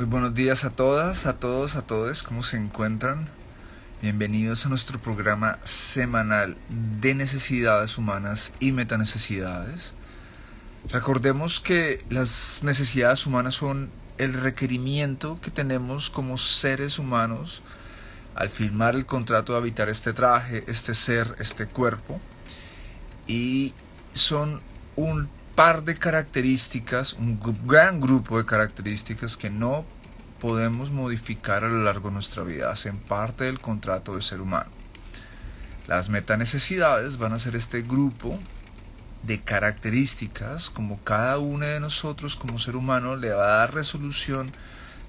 Muy buenos días a todas, a todos, a todos, ¿cómo se encuentran? Bienvenidos a nuestro programa semanal de necesidades humanas y metanecesidades. Recordemos que las necesidades humanas son el requerimiento que tenemos como seres humanos al firmar el contrato de habitar este traje, este ser, este cuerpo. Y son un par de características, un gran grupo de características que no podemos modificar a lo largo de nuestra vida, hacen parte del contrato de ser humano. Las metanecesidades van a ser este grupo de características como cada uno de nosotros como ser humano le va a dar resolución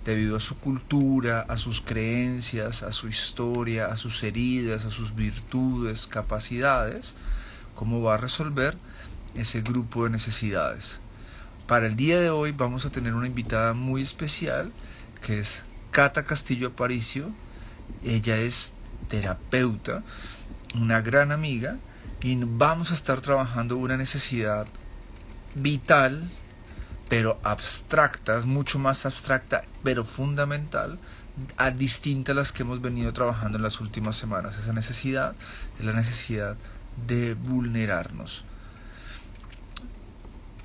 debido a su cultura, a sus creencias, a su historia, a sus heridas, a sus virtudes, capacidades, cómo va a resolver ese grupo de necesidades. Para el día de hoy vamos a tener una invitada muy especial que es Cata Castillo Aparicio. Ella es terapeuta, una gran amiga y vamos a estar trabajando una necesidad vital, pero abstracta, mucho más abstracta, pero fundamental, a distinta a las que hemos venido trabajando en las últimas semanas. Esa necesidad es la necesidad de vulnerarnos.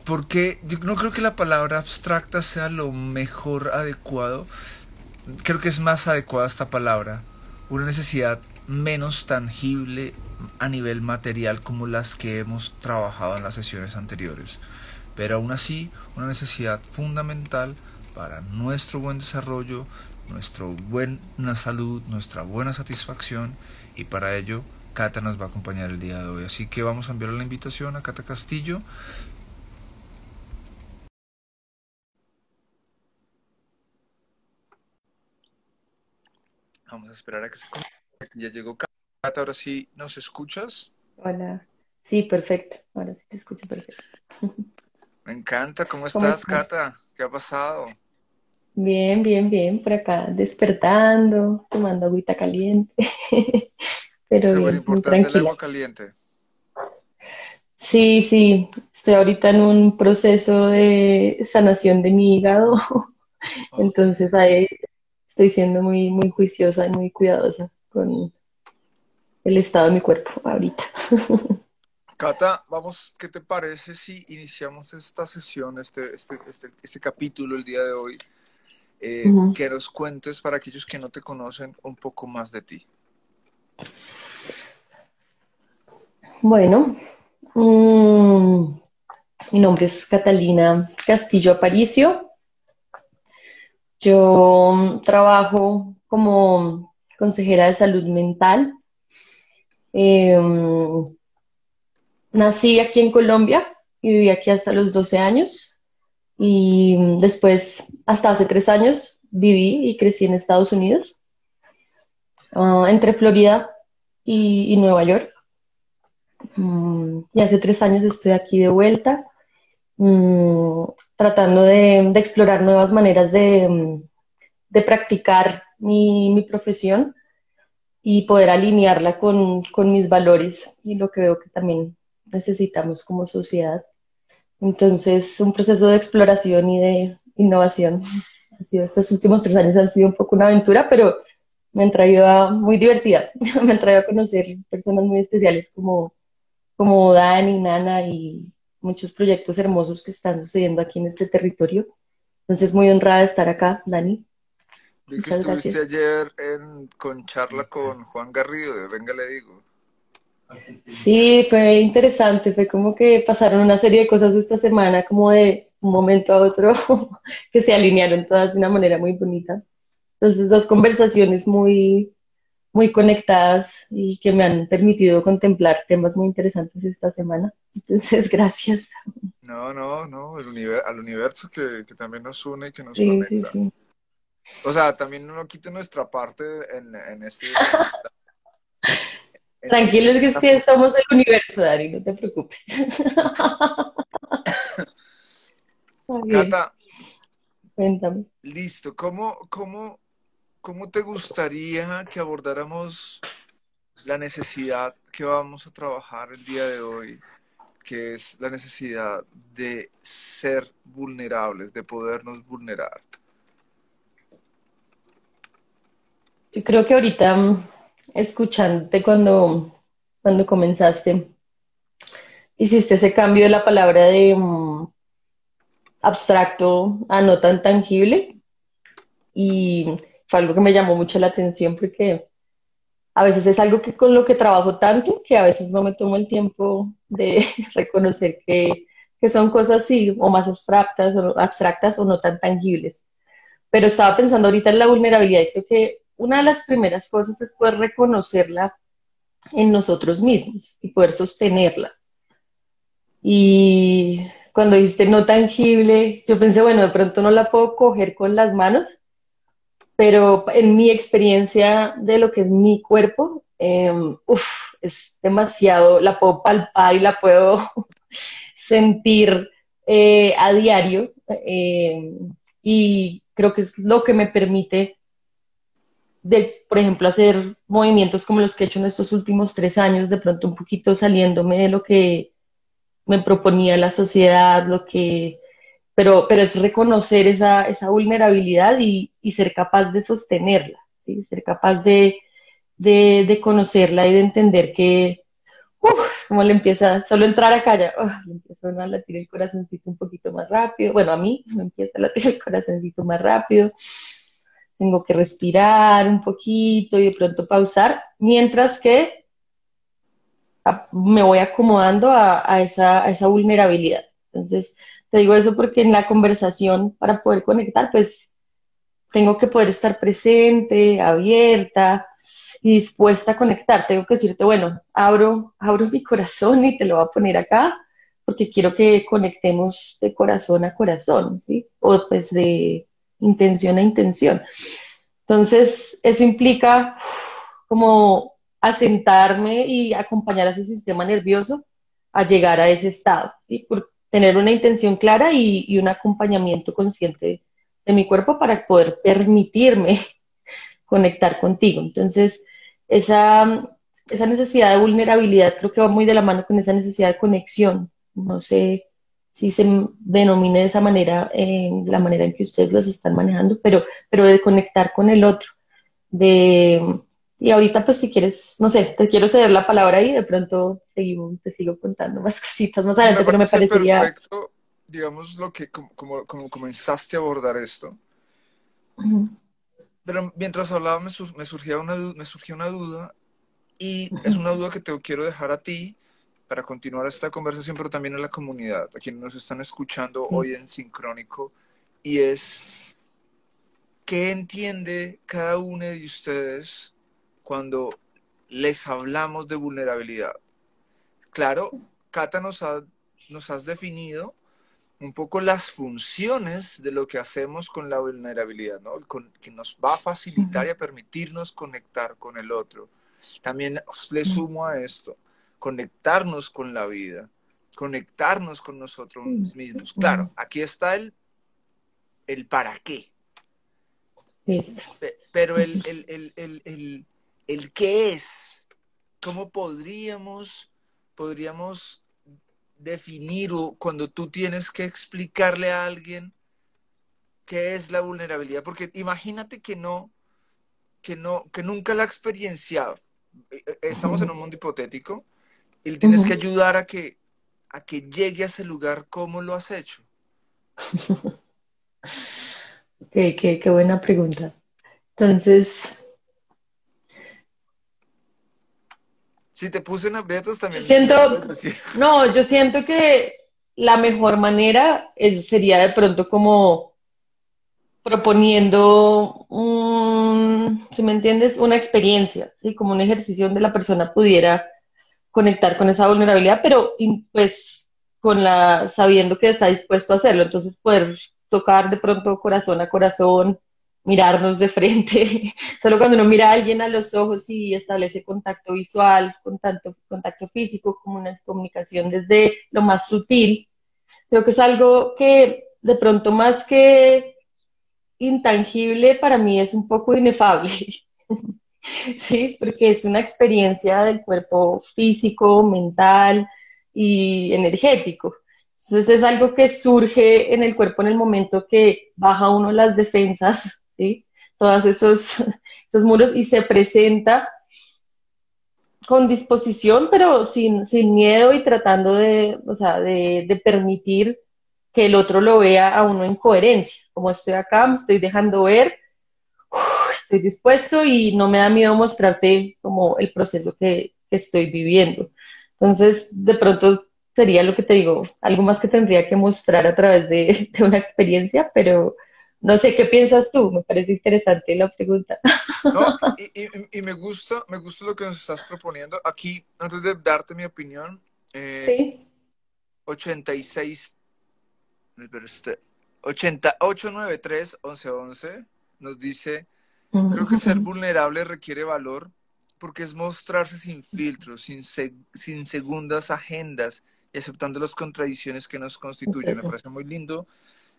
Porque no creo que la palabra abstracta sea lo mejor adecuado. Creo que es más adecuada esta palabra. Una necesidad menos tangible a nivel material como las que hemos trabajado en las sesiones anteriores. Pero aún así, una necesidad fundamental para nuestro buen desarrollo, nuestra buena salud, nuestra buena satisfacción y para ello Cata nos va a acompañar el día de hoy. Así que vamos a enviarle la invitación a Cata Castillo Vamos a esperar a que se Ya llegó Cata, ahora sí, ¿nos escuchas? Hola. Sí, perfecto. Ahora sí te escucho perfecto. Me encanta. ¿Cómo estás, Cata? ¿Qué ha pasado? Bien, bien, bien. Por acá despertando, tomando agüita caliente. Pero Súper importante el agua caliente. Sí, sí. Estoy ahorita en un proceso de sanación de mi hígado. Entonces ahí estoy siendo muy, muy juiciosa y muy cuidadosa con el estado de mi cuerpo ahorita. Cata, vamos, ¿qué te parece si iniciamos esta sesión, este, este, este, este capítulo el día de hoy? Eh, que nos cuentes para aquellos que no te conocen un poco más de ti. Bueno, mm, mi nombre es Catalina Castillo Aparicio. Yo mm, trabajo como consejera de salud mental. Em, nací aquí en Colombia y viví aquí hasta los 12 años. Y mm, después, hasta hace tres años, viví y crecí en Estados Unidos, ah, entre Florida y, Nueva York. Mm, y hace tres años estoy aquí de vuelta. Mm, tratando de, explorar nuevas maneras de, mm, practicar mi, profesión y poder alinearla con, mis valores y lo que veo que también necesitamos como sociedad. Entonces, un proceso de exploración y de innovación. Estos últimos tres años han sido un poco una aventura, pero me han traído a, muy divertida. me han traído a conocer personas muy especiales como, como Dani, Nana y, muchos proyectos hermosos que están sucediendo aquí en este territorio. Entonces, muy honrada de estar acá, Dani. Vi que estuviste ayer en, con charla con Juan Garrido de Venga Le Digo. Sí, fue interesante, fue como que pasaron una serie de cosas esta semana, como de un momento a otro, que se alinearon todas de una manera muy bonita. Entonces, dos conversaciones muy, muy conectadas y que me han permitido contemplar temas muy interesantes esta semana. Entonces, gracias. No, no, no, el al universo que, también nos une y que nos conecta. O sea, también no quite nuestra parte en, en este... Tranquilos que, que somos el universo, Dari, no te preocupes. Cata, cuéntame. Listo, ¿cómo, cómo ¿cómo te gustaría que abordáramos la necesidad que vamos a trabajar el día de hoy, que es la necesidad de ser vulnerables, de podernos vulnerar? Yo creo que ahorita mm, escuchándote cuando, cuando comenzaste, hiciste ese cambio de la palabra de um, abstracto a no tan tangible y fue algo que me llamó mucho la atención porque a veces es algo que con lo que trabajo tanto que a veces no me tomo el tiempo de reconocer que, que son cosas así o más abstractas o, abstractas o no tan tangibles. Pero estaba pensando ahorita en la vulnerabilidad y creo que una de las primeras cosas es poder reconocerla en nosotros mismos y poder sostenerla. Y cuando dijiste no tangible, yo pensé, bueno, de pronto no la puedo coger con las manos, pero en mi experiencia de lo que es mi cuerpo, em, es demasiado, la puedo palpar y la puedo sentir eh, a diario. Em, y creo que es lo que me permite de, por ejemplo, hacer movimientos como los que he hecho en estos últimos tres años, de pronto un poquito saliéndome de lo que me proponía la sociedad, lo que, pero, pero es reconocer esa, esa vulnerabilidad y, y, ser capaz de sostenerla, ¿sí? ser capaz de, de, de conocerla y de entender que, uff, como le empieza, solo entrar acá ya, le empieza a latir el corazoncito un poquito más rápido, bueno, a mí me empieza a latir el corazoncito más rápido, tengo que respirar un poquito y de pronto pausar, mientras que me voy acomodando a, esa, esa, vulnerabilidad. Entonces, te digo eso porque en la conversación, para poder conectar, pues tengo que poder estar presente, abierta y dispuesta a conectar. Tengo que decirte, bueno, abro, abro mi corazón y te lo voy a poner acá porque quiero que conectemos de corazón a corazón, ¿sí? O pues de intención a intención. Entonces, eso implica como asentarme y acompañar a ese sistema nervioso a llegar a ese estado, por tener una intención clara y, un acompañamiento consciente de mi cuerpo para poder permitirme conectar contigo. Entonces, esa, esa necesidad de vulnerabilidad creo que va muy de la mano con esa necesidad de conexión. No sé si se denomine de esa manera, en la manera en que ustedes los están manejando, pero, pero de conectar con el otro, de, y ahorita pues si quieres, no sé, te quiero ceder la palabra y de pronto seguimos, te sigo contando más cositas más adelante, pero me parecería... Perfecto, digamos, lo que, como, como, comenzaste a abordar esto. Pero mientras hablaba me, me, surgía una, me surgía una duda y es una duda que te quiero dejar a ti para continuar esta conversación, pero también a la comunidad, a quienes nos están escuchando hoy en Sincrónico, y es, ¿qué entiende cada uno de ustedes cuando les hablamos de vulnerabilidad? Claro, Cata nos, ha, nos has definido un poco las funciones de lo que hacemos con la vulnerabilidad, ¿no? que nos va a facilitar y a permitirnos conectar con el otro. También le sumo a esto, conectarnos con la vida, conectarnos con nosotros mismos. Claro, aquí está el, el para qué. Pero el, el, el, el, qué es, ¿cómo podríamos, podríamos definir o cuando tú tienes que explicarle a alguien qué es la vulnerabilidad? Porque imagínate que no, que no, que nunca la ha experienciado. Eh, eh, estamos en un mundo hipotético y le tienes que ayudar a que, a que llegue a ese lugar. ¿Cómo lo has hecho? qué, qué, buena pregunta. Entonces, Si te puse en aprietos también. Siento, no, yo siento que la mejor manera es, sería de pronto como proponiendo, un, si me entiendes, una experiencia, ¿sí? Como un ejercicio donde la persona pudiera conectar con esa vulnerabilidad, pero pues con la, sabiendo que está dispuesto a hacerlo, entonces poder tocar de pronto corazón a corazón, mirarnos de frente, solo cuando uno mira a alguien a los ojos y establece contacto visual, contacto, contacto físico, como una comunicación desde lo más sutil, creo que es algo que de pronto más que intangible para mí es un poco inefable. ¿sí? Porque es una experiencia del cuerpo físico, mental y energético. Entonces es algo que surge en el cuerpo en el momento que baja uno las defensas, ¿sí? Todos esos, estos muros y se presenta con disposición, pero sin, sin miedo y tratando de, o sea, de, de permitir que el otro lo vea a uno en coherencia. Como estoy acá, me estoy dejando ver, estoy dispuesto y no me da miedo mostrarte como el proceso que, que estoy viviendo. Entonces, de pronto sería lo que te digo, algo más que tendría que mostrar a través de, de una experiencia, pero no sé qué piensas tú, me parece interesante la pregunta. No, y, y, me gusta, me gusta lo que nos estás proponiendo. Aquí, antes de darte mi opinión, eh, ¿Sí? 86, este, 8893 1111 nos dice, creo que ser vulnerable requiere valor porque es mostrarse sin filtros, sin, sin segundas agendas y aceptando las contradicciones que nos constituyen. Me parece muy lindo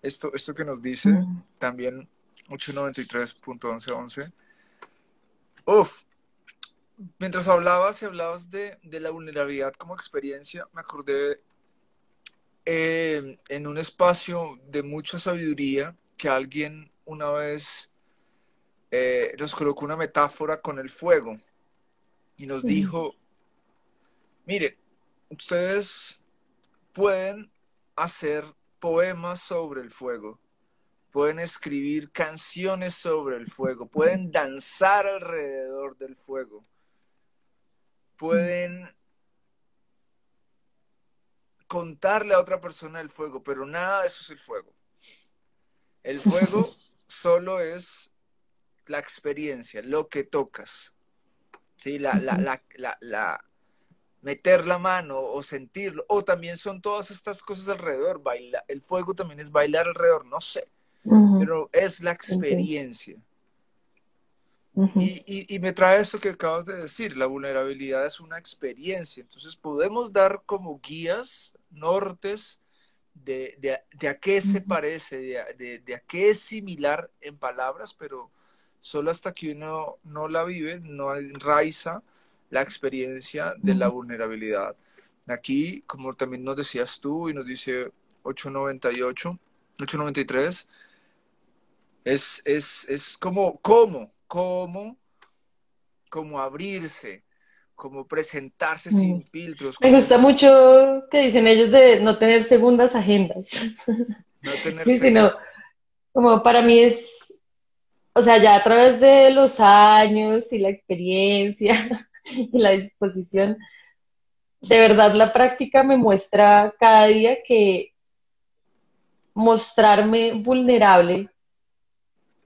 esto, esto que nos dice también 893.1111. Uf, mientras hablabas y hablabas de, de, la vulnerabilidad como experiencia, me acordé eh, en un espacio de mucha sabiduría que alguien una vez eh, nos colocó una metáfora con el fuego y nos dijo, miren, ustedes pueden hacer poemas sobre el fuego, pueden escribir canciones sobre el fuego, pueden danzar alrededor del fuego, pueden contarle a otra persona el fuego, pero nada de eso es el fuego. El fuego solo es la experiencia, lo que tocas. ¿sí? La, la, la, la, meter la mano o sentirlo, o también son todas estas cosas alrededor, baila, el fuego también es bailar alrededor, no sé, pero es la experiencia. y, y, me trae eso que acabas de decir, la vulnerabilidad es una experiencia, entonces podemos dar como guías, nortes, de, de, de a qué se parece, de, de, a qué es similar en palabras, pero solo hasta que uno no la vive, no enraiza, la experiencia de la vulnerabilidad. Aquí, como también nos decías tú y nos dice 898, 893, es, es, es como, ¿cómo? ¿Cómo? Como abrirse, como presentarse sin filtros. Me gusta mucho que dicen ellos de no tener segundas agendas. No tener sí, sino como para mí es, o sea, ya a través de los años y la experiencia, y la disposición. De verdad, la práctica me muestra cada día que mostrarme vulnerable,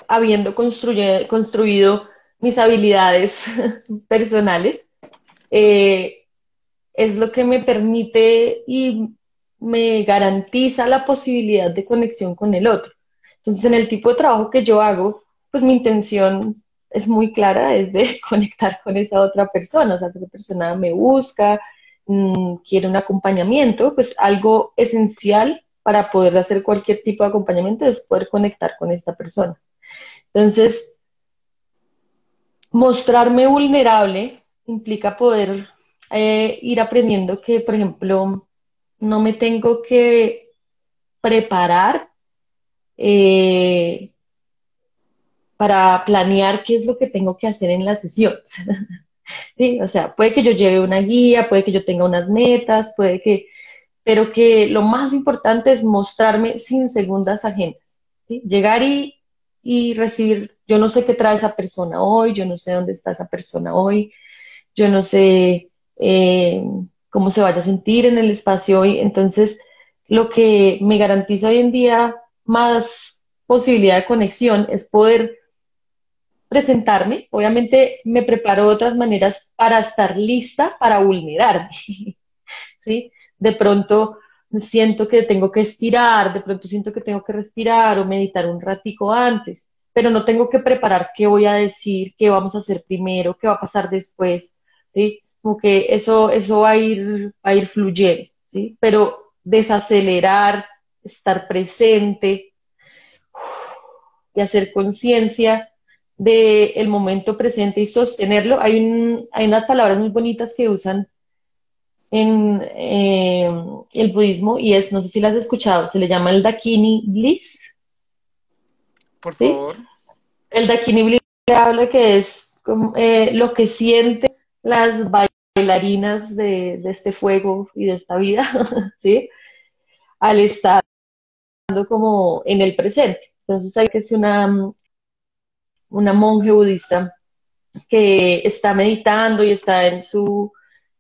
habiendo construido mis habilidades personales, eh, es lo que me permite y me garantiza la posibilidad de conexión con el otro. Entonces, en el tipo de trabajo que yo hago, pues mi intención es muy clara, es de conectar con esa otra persona, o sea, esa persona me busca, mm, quiere un acompañamiento, pues algo esencial para poder hacer cualquier tipo de acompañamiento es poder conectar con esta persona. Entonces, mostrarme vulnerable implica poder eh, ir aprendiendo que, por ejemplo, no me tengo que preparar eh, para planear qué es lo que tengo que hacer en la sesión. sí, o sea, puede que yo lleve una guía, puede que yo tenga unas metas, puede que, pero que lo más importante es mostrarme sin segundas agendas. Llegar y, y recibir, yo no sé qué trae esa persona hoy, yo no sé dónde está esa persona hoy, yo no sé eh, cómo se vaya a sentir en el espacio hoy. Entonces, lo que me garantiza hoy en día más posibilidad de conexión es poder presentarme, obviamente me preparo de otras maneras para estar lista para vulnerarme. ¿sí? De pronto siento que tengo que estirar, de pronto siento que tengo que respirar o meditar un ratico antes, pero no tengo que preparar qué voy a decir, qué vamos a hacer primero, qué va a pasar después, ¿sí? Como que eso, eso va a ir, a ir fluyendo, ¿sí? Pero desacelerar, estar presente y hacer conciencia del momento presente y sostenerlo. Hay, un, hay unas palabras muy bonitas que usan en eh, el budismo y es, no sé si las has escuchado, se le llama el Dakini Bliss. Por favor. El Dakini Bliss habla que es como, eh, lo que sienten las bailarinas de, de, este fuego y de esta vida, ¿sí? Al estar como en el presente. Entonces hay que ser una, una monje budista que está meditando y está en su,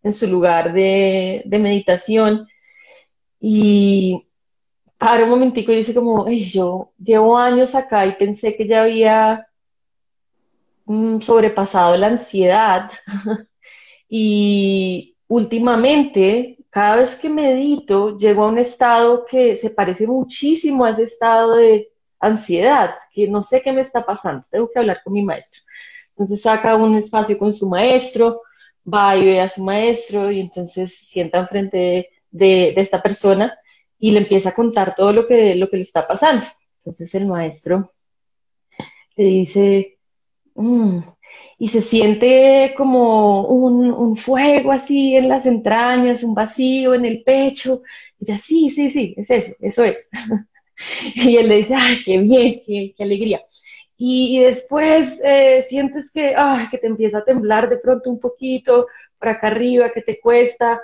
en su lugar de, meditación. Y para un momentico y dice como, yo llevo años acá y pensé que ya había mm, sobrepasado la ansiedad y últimamente cada vez que medito llego a un estado que se parece muchísimo a ese estado de ansiedad, que no sé qué me está pasando, tengo que hablar con mi maestro. Entonces saca un espacio con su maestro, va y ve a su maestro y entonces se sienta enfrente de, de, esta persona y le empieza a contar todo lo que, lo que le está pasando. Entonces el maestro le dice, mm", y se siente como un, un, fuego así en las entrañas, un vacío en el pecho. Y ya, sí, sí, sí, es eso, eso es. y él le dice, ay, qué bien, qué, alegría y, después eh, sientes que, que te empieza a temblar de pronto un poquito para acá arriba, que te cuesta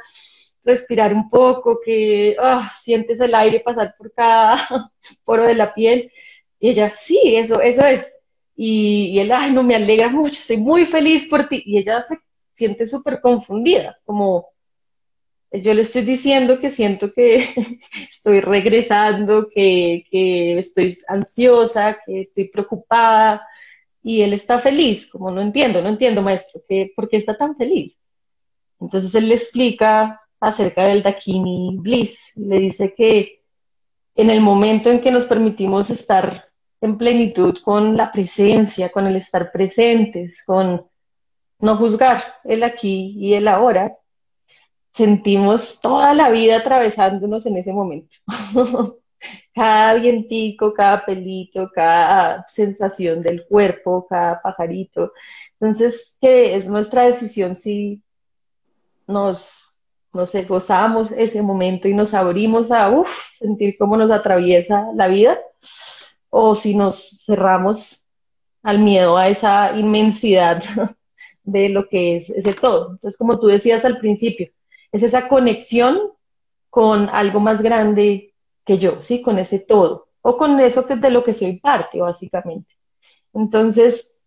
respirar un poco, que ah, sientes el aire pasar por cada poro de la piel. Y ella, sí, eso, eso es. Y, y él, ay, no me alegra mucho, soy muy feliz por ti. Y ella se siente súper confundida, como, yo le estoy diciendo que siento que estoy regresando, que, que, estoy ansiosa, que estoy preocupada y él está feliz, como no entiendo, no entiendo maestro, que, ¿por qué está tan feliz? Entonces él le explica acerca del Dakini Bliss, le dice que en el momento en que nos permitimos estar en plenitud con la presencia, con el estar presentes, con no juzgar el aquí y el ahora, sentimos toda la vida atravesándonos en ese momento. cada vientico, cada pelito, cada sensación del cuerpo, cada pajarito. Entonces, que es nuestra decisión si nos, no gozamos ese momento y nos abrimos a uf, sentir cómo nos atraviesa la vida, o si nos cerramos al miedo a esa inmensidad de lo que es ese todo. Entonces, como tú decías al principio, es esa conexión con algo más grande que yo, ¿sí? Con ese todo, o con eso que de lo que soy parte, básicamente. Entonces,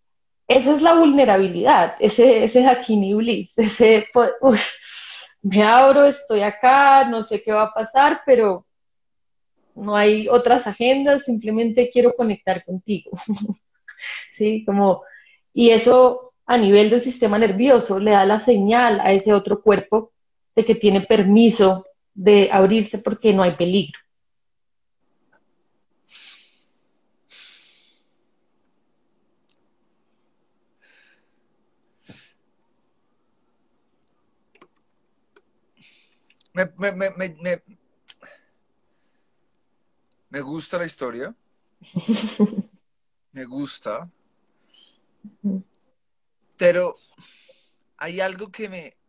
esa es la vulnerabilidad, ese, ese Hakini Bliss, ese, uf, me abro, estoy acá, no sé qué va a pasar, pero no hay otras agendas, simplemente quiero conectar contigo. ¿Sí? Como, y eso a nivel del sistema nervioso le da la señal a ese otro cuerpo de que tiene permiso de abrirse porque no hay peligro. Me, me, me, me, me gusta la historia. me gusta. Pero hay algo que me,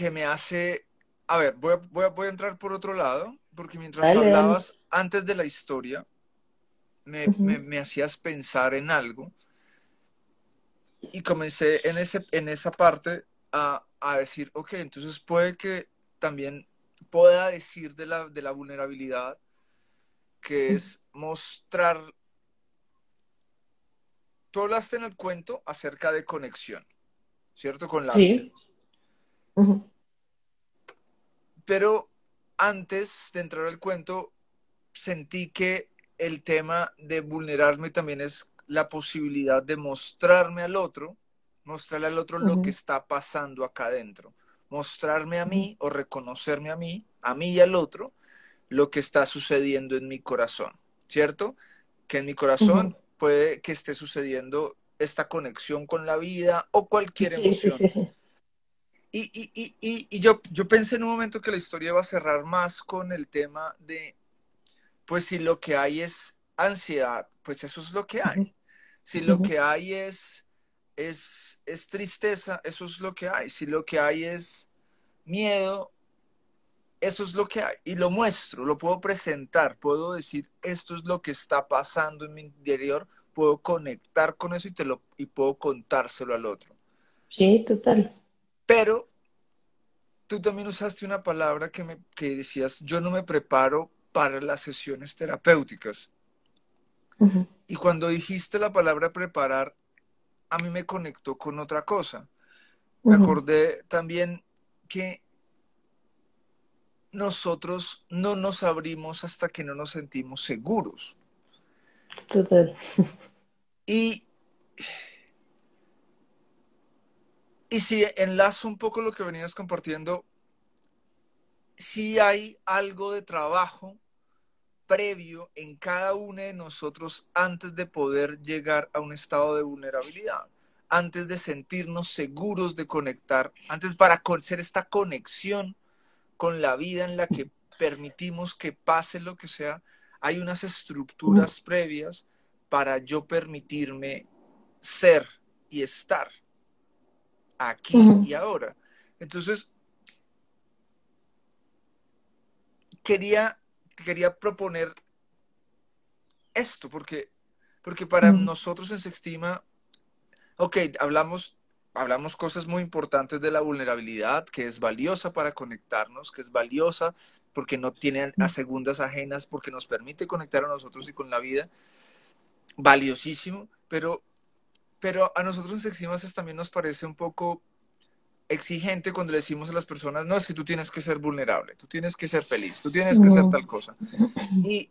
que me hace... A ver, voy a, voy a, voy a entrar por otro lado, porque mientras Dale, hablabas antes de la historia, me, Ujú. me- me hacías pensar en algo y comencé en, ese, en esa parte a, a decir, ok, entonces puede que también pueda decir de la, de la vulnerabilidad, que es mostrar... Tú hablaste en el cuento acerca de conexión, ¿cierto? Con la vida. Sí. Ujú. Pero antes de entrar al cuento, sentí que el tema de vulnerarme también es la posibilidad de mostrarme al otro, mostrarle al otro lo que está pasando acá adentro, mostrarme a mí o reconocerme a mí, a mí y al otro, lo que está sucediendo en mi corazón, ¿cierto? Que en mi corazón puede que esté sucediendo esta conexión con la vida o cualquier Sí, sí, emoción. sí. Y, y, y, y, yo, yo pensé en un momento que la historia iba a cerrar más con el tema de, pues si lo que hay es ansiedad, pues eso es lo que hay. Si lo que hay es, es, es tristeza, eso es lo que hay. Si lo que hay es miedo, eso es lo que hay y lo muestro, lo puedo presentar, puedo decir esto es lo que está pasando en mi interior, puedo conectar con eso y te lo y puedo contárselo al otro. Sí, total. Pero tú también usaste una palabra que me que decías, yo no me preparo para las sesiones terapéuticas. Y cuando dijiste la palabra preparar, a mí me conectó con otra cosa. Me acordé también que nosotros no nos abrimos hasta que no nos sentimos seguros. Total. Y, y si enlazo un poco lo que venías compartiendo, si hay algo de trabajo previo en cada uno de nosotros antes de poder llegar a un estado de vulnerabilidad, antes de sentirnos seguros de conectar, antes para hacer esta conexión con la vida en la que permitimos que pase lo que sea, hay unas estructuras previas para yo permitirme ser y estar aquí y ahora. Entonces, quería, quería proponer esto, porque, porque para nosotros en Sextima, ok, hablamos hablamos cosas muy importantes de la vulnerabilidad, que es valiosa para conectarnos, que es valiosa porque no tiene a segundas ajenas, porque nos permite conectar a nosotros y con la vida. Valiosísimo, pero, pero a nosotros en Seximas también nos parece un poco exigente cuando le decimos a las personas, no, es que tú tienes que ser vulnerable, tú tienes que ser feliz, tú tienes que ser tal cosa. Y,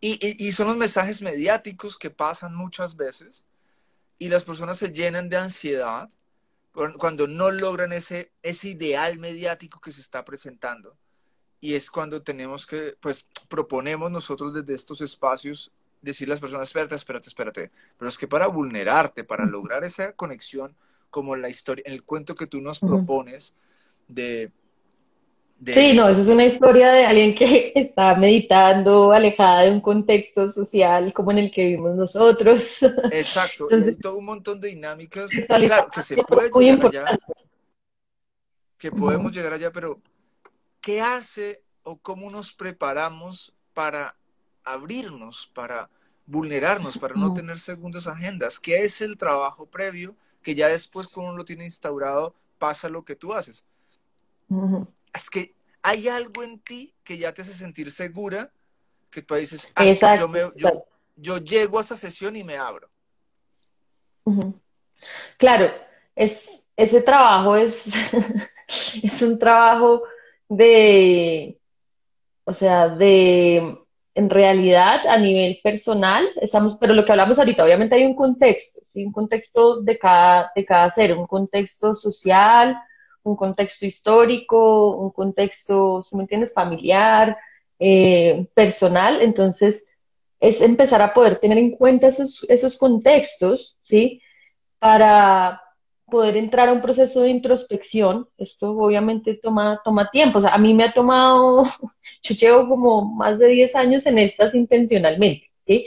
y, y son los mensajes mediáticos que pasan muchas veces y las personas se llenan de ansiedad cuando no logran ese, ese ideal mediático que se está presentando. Y es cuando tenemos que, pues, proponemos nosotros desde estos espacios decirle a las personas, espérate, espérate, espérate. Pero es que para vulnerarte, para lograr esa conexión, como en la historia, en el cuento que tú nos propones, de, Sí, no, eso es una historia de alguien que está meditando, alejada de un contexto social como en el que vivimos nosotros. Exacto, hay todo un montón de dinámicas, claro, que se puede llegar allá, que podemos llegar allá, pero ¿qué hace o cómo nos preparamos para abrirnos, para vulnerarnos, para no tener segundas agendas? ¿Qué es el trabajo previo que ya después cuando uno lo tiene instaurado pasa lo que tú haces? es que hay algo en ti que ya te hace sentir segura, que tú dices, ah, yo, llego a esa sesión y me abro. Claro, es, ese trabajo es, es un trabajo de, o sea, de, en realidad, a nivel personal, estamos, pero lo que hablamos ahorita, obviamente hay un contexto, ¿sí? un contexto de cada, de cada ser, un contexto social, un contexto histórico, un contexto, si me entiendes, familiar, eh, personal. Entonces, es empezar a poder tener en cuenta esos, esos contextos, ¿sí? Para poder entrar a un proceso de introspección. Esto obviamente toma, toma tiempo. O sea, a mí me ha tomado, yo llevo como más de 10 años en estas intencionalmente, ¿sí?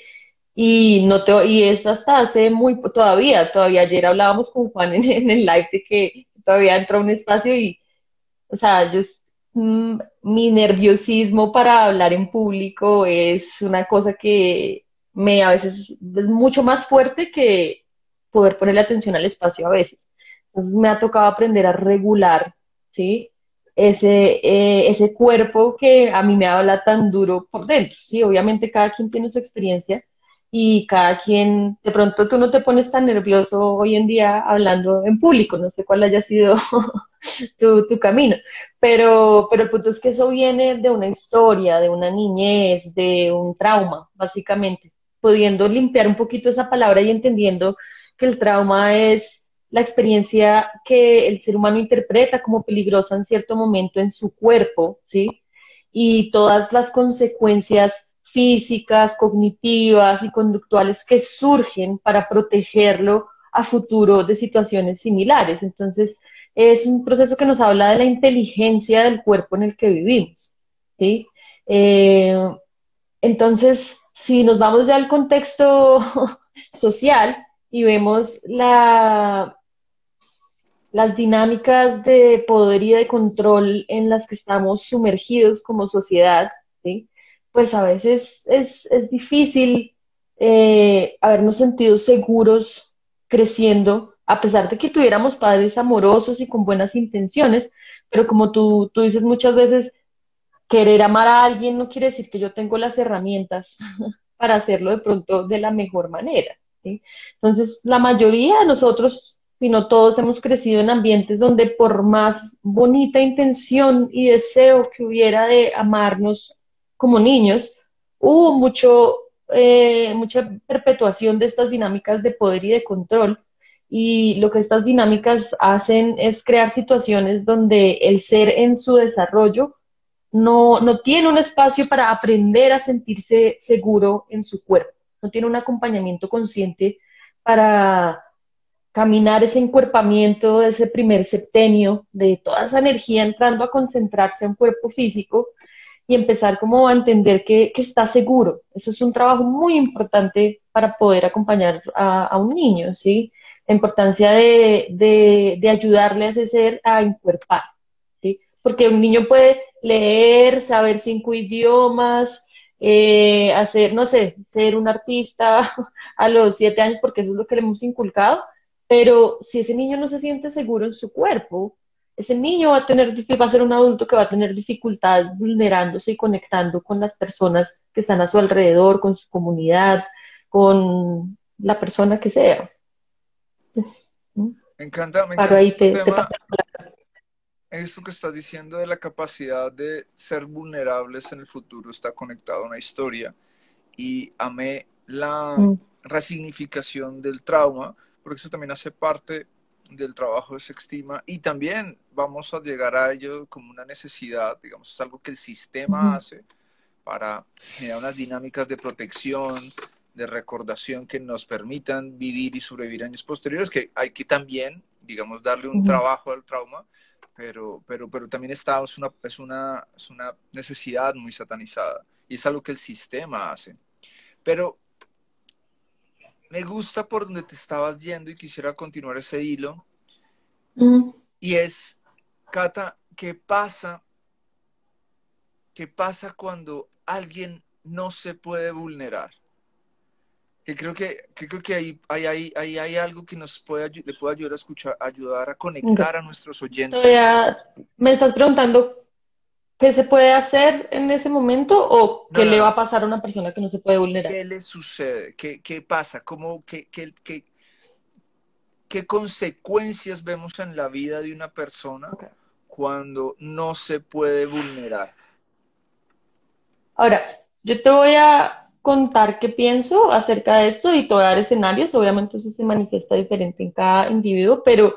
Y, no te, y es hasta hace muy, todavía, todavía ayer hablábamos con Juan en, el live de que todavía entro a un espacio y, o sea, yo, mm, mi nerviosismo para hablar en público es una cosa que me a veces es mucho más fuerte que poder ponerle atención al espacio a veces. Entonces me ha tocado aprender a regular, ¿sí? Ese, eh, ese cuerpo que a mí me habla tan duro por dentro, ¿sí? Obviamente cada quien tiene su experiencia, y cada quien, de pronto tú no te pones tan nervioso hoy en día hablando en público, no sé cuál haya sido tu, tu, camino, pero, pero el punto es que eso viene de una historia, de una niñez, de un trauma, básicamente, pudiendo limpiar un poquito esa palabra y entendiendo que el trauma es la experiencia que el ser humano interpreta como peligrosa en cierto momento en su cuerpo, ¿sí? Y todas las consecuencias físicas, cognitivas y conductuales que surgen para protegerlo a futuro de situaciones similares. Entonces, es un proceso que nos habla de la inteligencia del cuerpo en el que vivimos. ¿sí? Eh, entonces, si nos vamos ya al contexto social y vemos la, las dinámicas de poder y de control en las que estamos sumergidos como sociedad, ¿sí? pues a veces es, es difícil eh, habernos sentido seguros creciendo, a pesar de que tuviéramos padres amorosos y con buenas intenciones, pero como tú, tú dices muchas veces, querer amar a alguien no quiere decir que yo tengo las herramientas para hacerlo de pronto de la mejor manera. Entonces, la mayoría de nosotros, si no todos, hemos crecido en ambientes donde por más bonita intención y deseo que hubiera de amarnos como niños, hubo mucho, eh, mucha perpetuación de estas dinámicas de poder y de control. Y lo que estas dinámicas hacen es crear situaciones donde el ser en su desarrollo no, no tiene un espacio para aprender a sentirse seguro en su cuerpo, no tiene un acompañamiento consciente para caminar ese encuerpamiento, ese primer septenio de toda esa energía entrando a concentrarse en cuerpo físico y empezar como a entender que, está seguro. Eso es un trabajo muy importante para poder acompañar a, un niño, ¿sí? La importancia de, de ayudarle a ese ser a encuerpar porque un niño puede leer, saber cinco idiomas, eh, hacer, no sé, ser un artista a los siete años, porque eso es lo que le hemos inculcado, pero si ese niño no se siente seguro en su cuerpo, ese niño va a tener, va a ser un adulto que va a tener dificultad vulnerándose y conectando con las personas que están a su alrededor, con su comunidad, con la persona que sea. Me encanta, me encanta esto que estás diciendo de la capacidad de ser vulnerables en el futuro está conectado a una historia. Y amé la mm. resignificación del trauma, porque eso también hace parte del trabajo de Sextima. Y también vamos a llegar a ello como una necesidad, digamos, es algo que el sistema hace para generar unas dinámicas de protección, de recordación que nos permitan vivir y sobrevivir años posteriores, que hay que también, digamos, darle un trabajo al trauma, pero, pero, pero también está, es una, es, una, es una necesidad muy satanizada y es algo que el sistema hace. Pero me gusta por donde te estabas yendo y quisiera continuar ese hilo. Mm. Y es, Cata, ¿qué pasa? ¿Qué pasa cuando alguien no se puede vulnerar? Que creo que, creo que ahí, hay, hay algo que nos puede, le puede ayudar a escuchar, ayudar a conectar a nuestros oyentes. me estás preguntando qué se puede hacer en ese momento o qué le va a pasar a una persona que no se puede vulnerar. ¿Qué le sucede? ¿Qué, qué pasa? ¿Cómo, qué, qué, qué, qué, consecuencias vemos en la vida de una persona cuando no se puede vulnerar? Ahora, yo te voy a contar qué pienso acerca de esto y te voy dar escenarios. Obviamente eso se manifiesta diferente en cada individuo, pero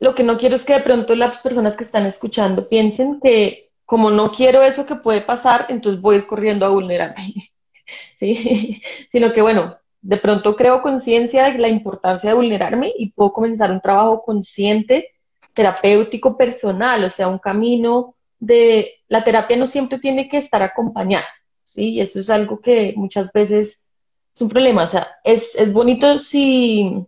lo que no quiero es que de pronto las personas que están escuchando piensen que como no quiero eso que puede pasar, entonces voy corriendo a vulnerarme. ¿Sí? Sino que bueno, de pronto creo conciencia de la importancia de vulnerarme y puedo comenzar un trabajo consciente, terapéutico, personal, o sea, un camino de la terapia no siempre tiene que estar acompañada, ¿sí? Y eso es algo que muchas veces es un problema, o sea, es, bonito si,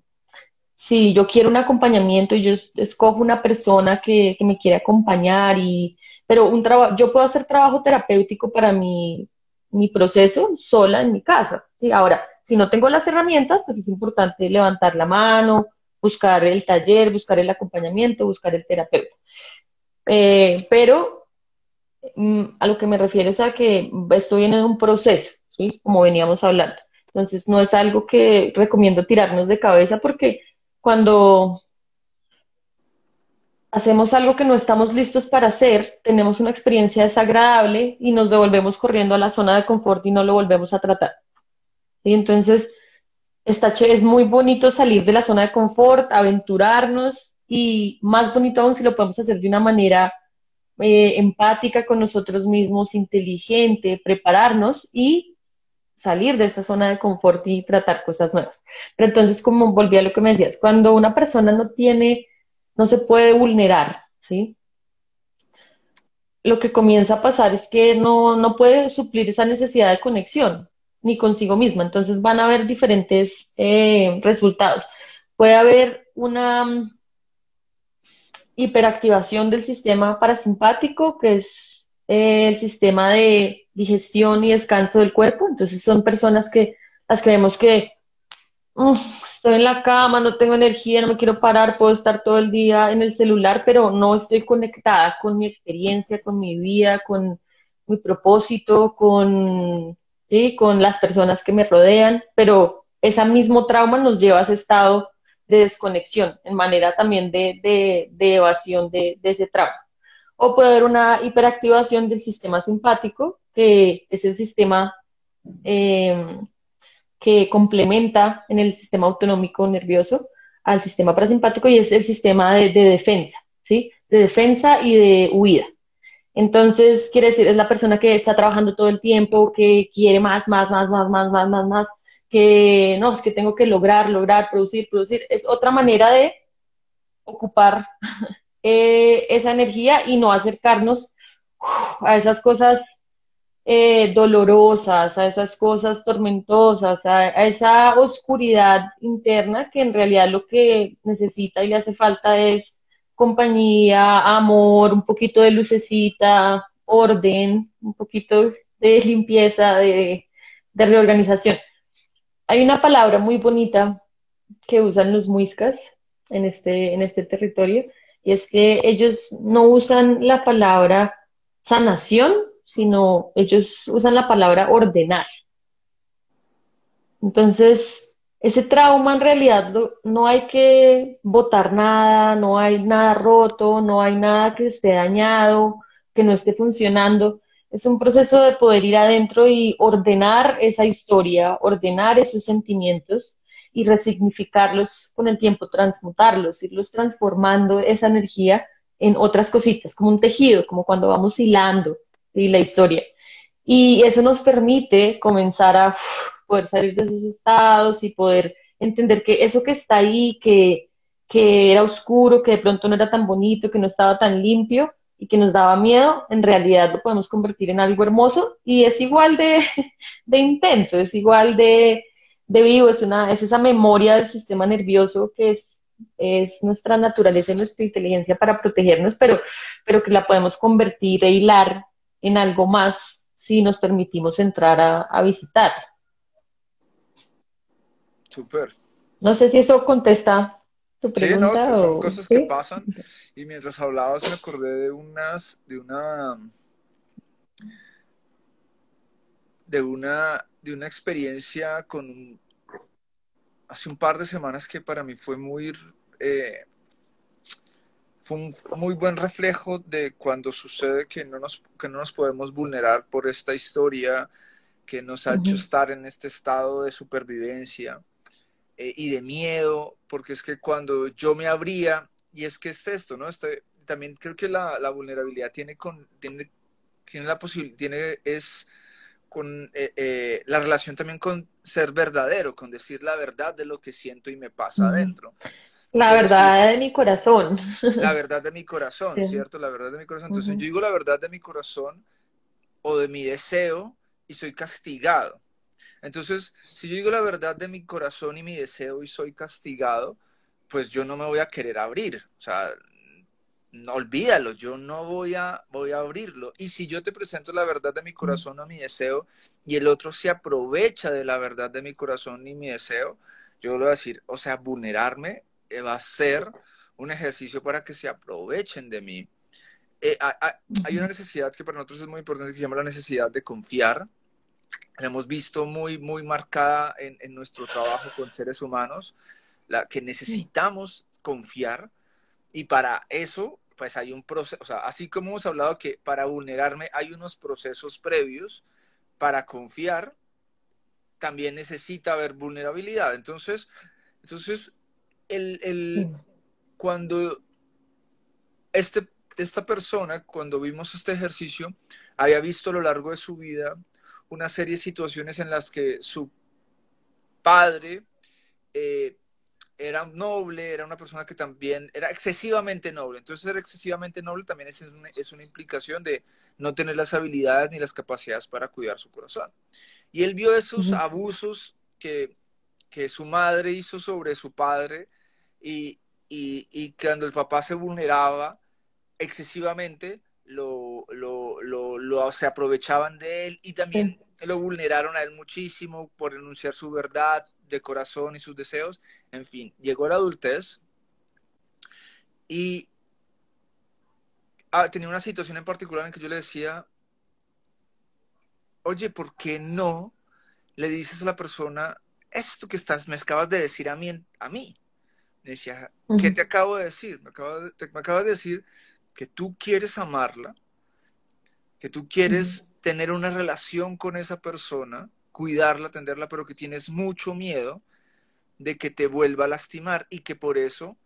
si yo quiero un acompañamiento y yo escojo una persona que, me quiere acompañar, y, pero un trabajo, yo puedo hacer trabajo terapéutico para mi, mi proceso sola en mi casa, ¿sí? Ahora, si no tengo las herramientas, pues es importante levantar la mano, buscar el taller, buscar el acompañamiento, buscar el terapeuta. Eh, pero a lo que me refiero es a que estoy en un proceso, ¿sí? Como veníamos hablando. Entonces, no es algo que recomiendo tirarnos de cabeza porque cuando hacemos algo que no estamos listos para hacer, tenemos una experiencia desagradable y nos devolvemos corriendo a la zona de confort y no lo volvemos a tratar. ¿Sí? Entonces, está, es muy bonito salir de la zona de confort, aventurarnos y más bonito aún si lo podemos hacer de una manera eh, empática con nosotros mismos, inteligente, prepararnos y salir de esa zona de confort y tratar cosas nuevas. Pero entonces, como volví a lo que me decías, cuando una persona no tiene, no se puede vulnerar, ¿sí? Lo que comienza a pasar es que no, no puede suplir esa necesidad de conexión, ni consigo misma. Entonces van a haber diferentes eh, resultados puede haber una hiperactivación del sistema parasimpático, que es eh, el sistema de digestión y descanso del cuerpo. Entonces son personas que las creemos que estoy en la cama, no tengo energía, no me quiero parar, puedo estar todo el día en el celular, pero no estoy conectada con mi experiencia, con mi vida, con mi propósito, con, ¿sí? con las personas que me rodean, pero ese mismo trauma nos lleva a ese estado de desconexión, en manera también de, evasión de, ese trauma. O puede haber una hiperactivación del sistema simpático, que es el sistema eh, que complementa en el sistema autonómico nervioso al sistema parasimpático y es el sistema de, defensa, ¿sí? De defensa y de huida. Entonces, quiere decir, es la persona que está trabajando todo el tiempo, que quiere más, más, más, más, más, más, más, más, que no, es que tengo que lograr, lograr, producir, producir. Es otra manera de ocupar eh, esa energía y no acercarnos a esas cosas eh, dolorosas, a esas cosas tormentosas, a, esa oscuridad interna que en realidad lo que necesita y le hace falta es compañía, amor, un poquito de lucecita, orden, un poquito de limpieza, de reorganización. Hay una palabra muy bonita que usan los muiscas en este, en este territorio, y es que ellos no usan la palabra sanación, sino ellos usan la palabra ordenar. Entonces, ese trauma en realidad no hay que botar nada, no hay nada roto, no hay nada que esté dañado, que no esté funcionando, es un proceso de poder ir adentro y ordenar esa historia, ordenar esos sentimientos y resignificarlos con el tiempo, transmutarlos, irlos transformando esa energía en otras cositas, como un tejido, como cuando vamos hilando la historia. Y eso nos permite comenzar a poder salir de esos estados y poder entender que eso que está ahí, que, que era oscuro, que de pronto no era tan bonito, que no estaba tan limpio, y que nos daba miedo, en realidad lo podemos convertir en algo hermoso y es igual de, intenso, es igual de, vivo, es, una, es esa memoria del sistema nervioso que es, es nuestra naturaleza y nuestra inteligencia para protegernos, pero, pero que la podemos convertir e hilar en algo más si nos permitimos entrar a, a visitar. Súper. No sé si eso contesta sí, no, son cosas que pasan. Y mientras hablabas me acordé de unas, de una, de una, de una experiencia con hace un par de semanas que para mí fue muy, eh, fue un muy buen reflejo de cuando sucede que no nos, que no nos podemos vulnerar por esta historia que nos ha hecho estar en este estado de supervivencia eh, y de miedo, porque es que cuando yo me abría, y es que es esto, ¿no? Este, también creo que la, la, vulnerabilidad tiene, con, tiene, tiene la posibilidad, tiene, es con eh, eh, la relación también con ser verdadero, con decir la verdad de lo que siento y me pasa adentro. La verdad de mi corazón. La verdad de mi corazón, ¿cierto? La verdad de mi corazón. Entonces yo digo la verdad de mi corazón o de mi deseo y soy castigado. Entonces, si yo digo la verdad de mi corazón y mi deseo y soy castigado, pues yo no me voy a querer abrir. O sea, no olvídalo, yo no voy a, voy a abrirlo. Y si yo te presento la verdad de mi corazón o mi deseo y el otro se aprovecha de la verdad de mi corazón y mi deseo, yo le voy a decir, o sea, vulnerarme eh, va a ser un ejercicio para que se aprovechen de mí. Eh, hay una necesidad que para nosotros es muy importante que se llama la necesidad de confiar la hemos visto muy, muy marcada en, en nuestro trabajo con seres humanos, la, que necesitamos confiar y para eso pues hay un proceso, o sea, así como hemos hablado que para vulnerarme hay unos procesos previos, para confiar también necesita haber vulnerabilidad. Entonces, entonces el, el, cuando este, esta persona, cuando vimos este ejercicio, había visto a lo largo de su vida una serie de situaciones en las que su padre eh, era noble, era una persona que también era excesivamente noble. Entonces, ser excesivamente noble también es una, es una implicación de no tener las habilidades ni las capacidades para cuidar su corazón. Y él vio esos abusos que, que su madre hizo sobre su padre y, y, cuando el papá se vulneraba excesivamente, lo, lo, lo, se aprovechaban de él y también lo vulneraron a él muchísimo por enunciar su verdad de corazón y sus deseos. En fin, llegó la adultez y ah, tenía una situación en particular en que yo le decía, oye, ¿por qué no le dices a la persona esto que estás, me acabas de decir a mí? A mí? Me decía, ¿qué te acabo de decir? Me, me acabas de decir que tú quieres amarla, que tú quieres tener una relación con esa persona, cuidarla, atenderla, pero que tienes mucho miedo de que te vuelva a lastimar y que por eso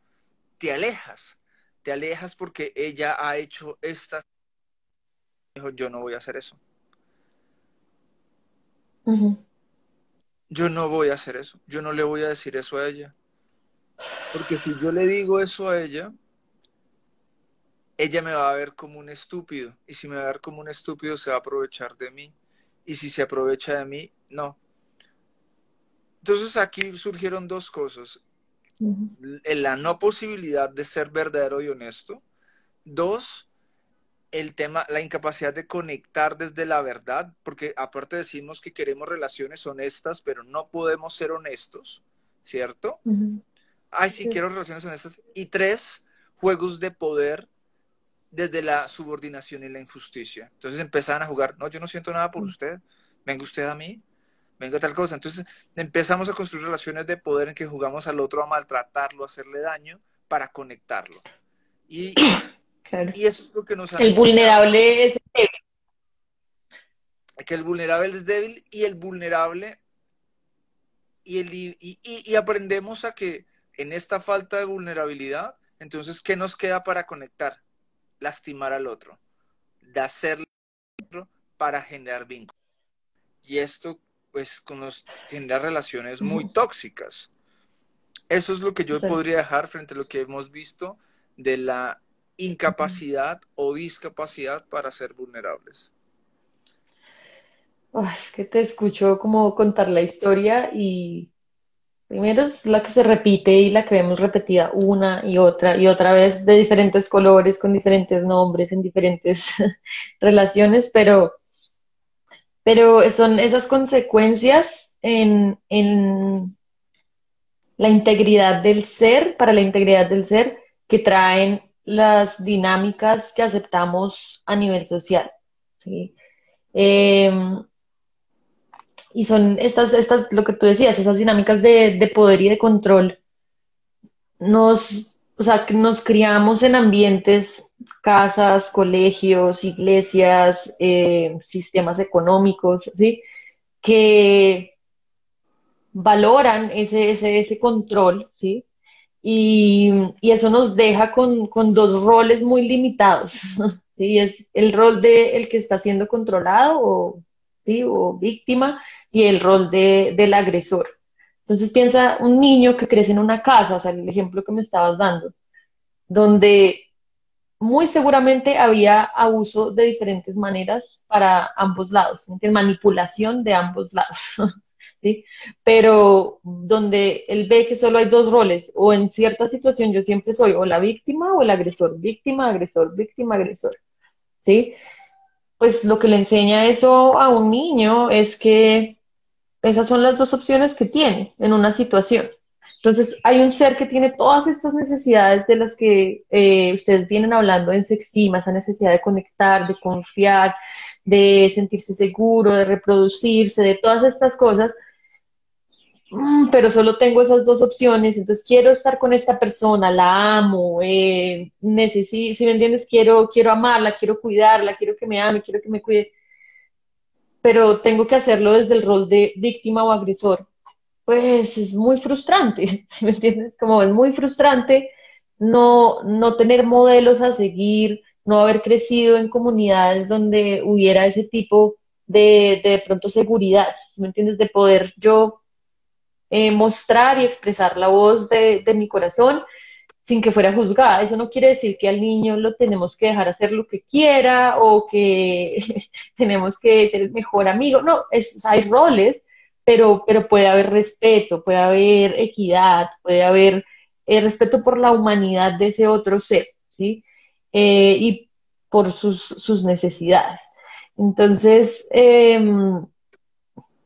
te alejas. Te alejas porque ella ha hecho esta... Dijo, yo no voy a hacer eso. Yo no voy a hacer eso. Yo no le voy a decir eso a ella. Porque si yo le digo eso a ella, ella me va a ver como un estúpido. Y si me va a ver como un estúpido, se va a aprovechar de mí. Y si se aprovecha de mí, no. Entonces aquí surgieron dos cosas. La no posibilidad de ser verdadero y honesto. Dos, el tema, la incapacidad de conectar desde la verdad, porque aparte decimos que queremos relaciones honestas, pero no podemos ser honestos, ¿cierto? Ay, sí, quiero relaciones honestas. Y tres, juegos de poder desde la subordinación y la injusticia. Entonces empezaban a jugar, no, yo no siento nada por usted, venga usted a mí, venga tal cosa. Entonces empezamos a construir relaciones de poder en que jugamos al otro a maltratarlo, a hacerle daño para conectarlo. Y, y eso es lo que nos El vulnerable es débil. Que el vulnerable es débil y el vulnerable y, el, y aprendemos a que en esta falta de vulnerabilidad, entonces, ¿qué nos queda para conectar? Lastimar al otro, de hacerle al otro para generar vínculos. Y esto, pues, con los, genera relaciones muy tóxicas. Eso es lo que yo podría dejar frente a lo que hemos visto de la incapacidad o discapacidad para ser vulnerables. es que te escucho como contar la historia y Primero es la que se repite y la que vemos repetida una y otra y otra vez de diferentes colores, con diferentes nombres, en diferentes relaciones, pero, pero son esas consecuencias en, en la integridad del ser, para la integridad del ser, que traen las dinámicas que aceptamos a nivel social. ¿sí? Em, y son estas, estas, lo que tú decías, esas dinámicas de, poder y de control. Nos, o sea, nos criamos en ambientes, casas, colegios, iglesias, eh, sistemas económicos, ¿sí? Que valoran ese, ese, ese control, ¿sí? Y, eso nos deja con, con, dos roles muy limitados, ¿sí? Es el rol de el que está siendo controlado o, ¿sí? o víctima y el rol de, del agresor. Entonces piensa un niño que crece en una casa, o sea, el ejemplo que me estabas dando, donde muy seguramente había abuso de diferentes maneras para ambos lados, manipulación de ambos lados, ¿sí? pero donde él ve que solo hay dos roles, o en cierta situación yo siempre soy o la víctima o el agresor, víctima, agresor, víctima, agresor, ¿sí? Pues lo que le enseña eso a un niño es que esas son las dos opciones que tiene en una situación. Entonces, hay un ser que tiene todas estas necesidades de las que eh, ustedes vienen hablando en Sextima, esa necesidad de conectar, de confiar, de sentirse seguro, de reproducirse, de todas estas cosas, mm, pero solo tengo esas dos opciones, entonces quiero estar con esta persona, la amo, eh, necesito, si me entiendes, quiero, quiero amarla, quiero cuidarla, quiero que me ame, quiero que me cuide pero tengo que hacerlo desde el rol de víctima o agresor, pues es muy frustrante, me entiendes? Como es muy frustrante no, no tener modelos a seguir, no haber crecido en comunidades donde hubiera ese tipo de, de, pronto seguridad, ¿me entiendes? De poder yo eh, mostrar y expresar la voz de, de mi corazón sin que fuera juzgada. Eso no quiere decir que al niño lo tenemos que dejar hacer lo que quiera o que tenemos que ser el mejor amigo. No, es, hay roles, pero, pero puede haber respeto, puede haber equidad, puede haber eh, respeto por la humanidad de ese otro ser, ¿sí? Eh, y por sus, sus necesidades. Entonces, em,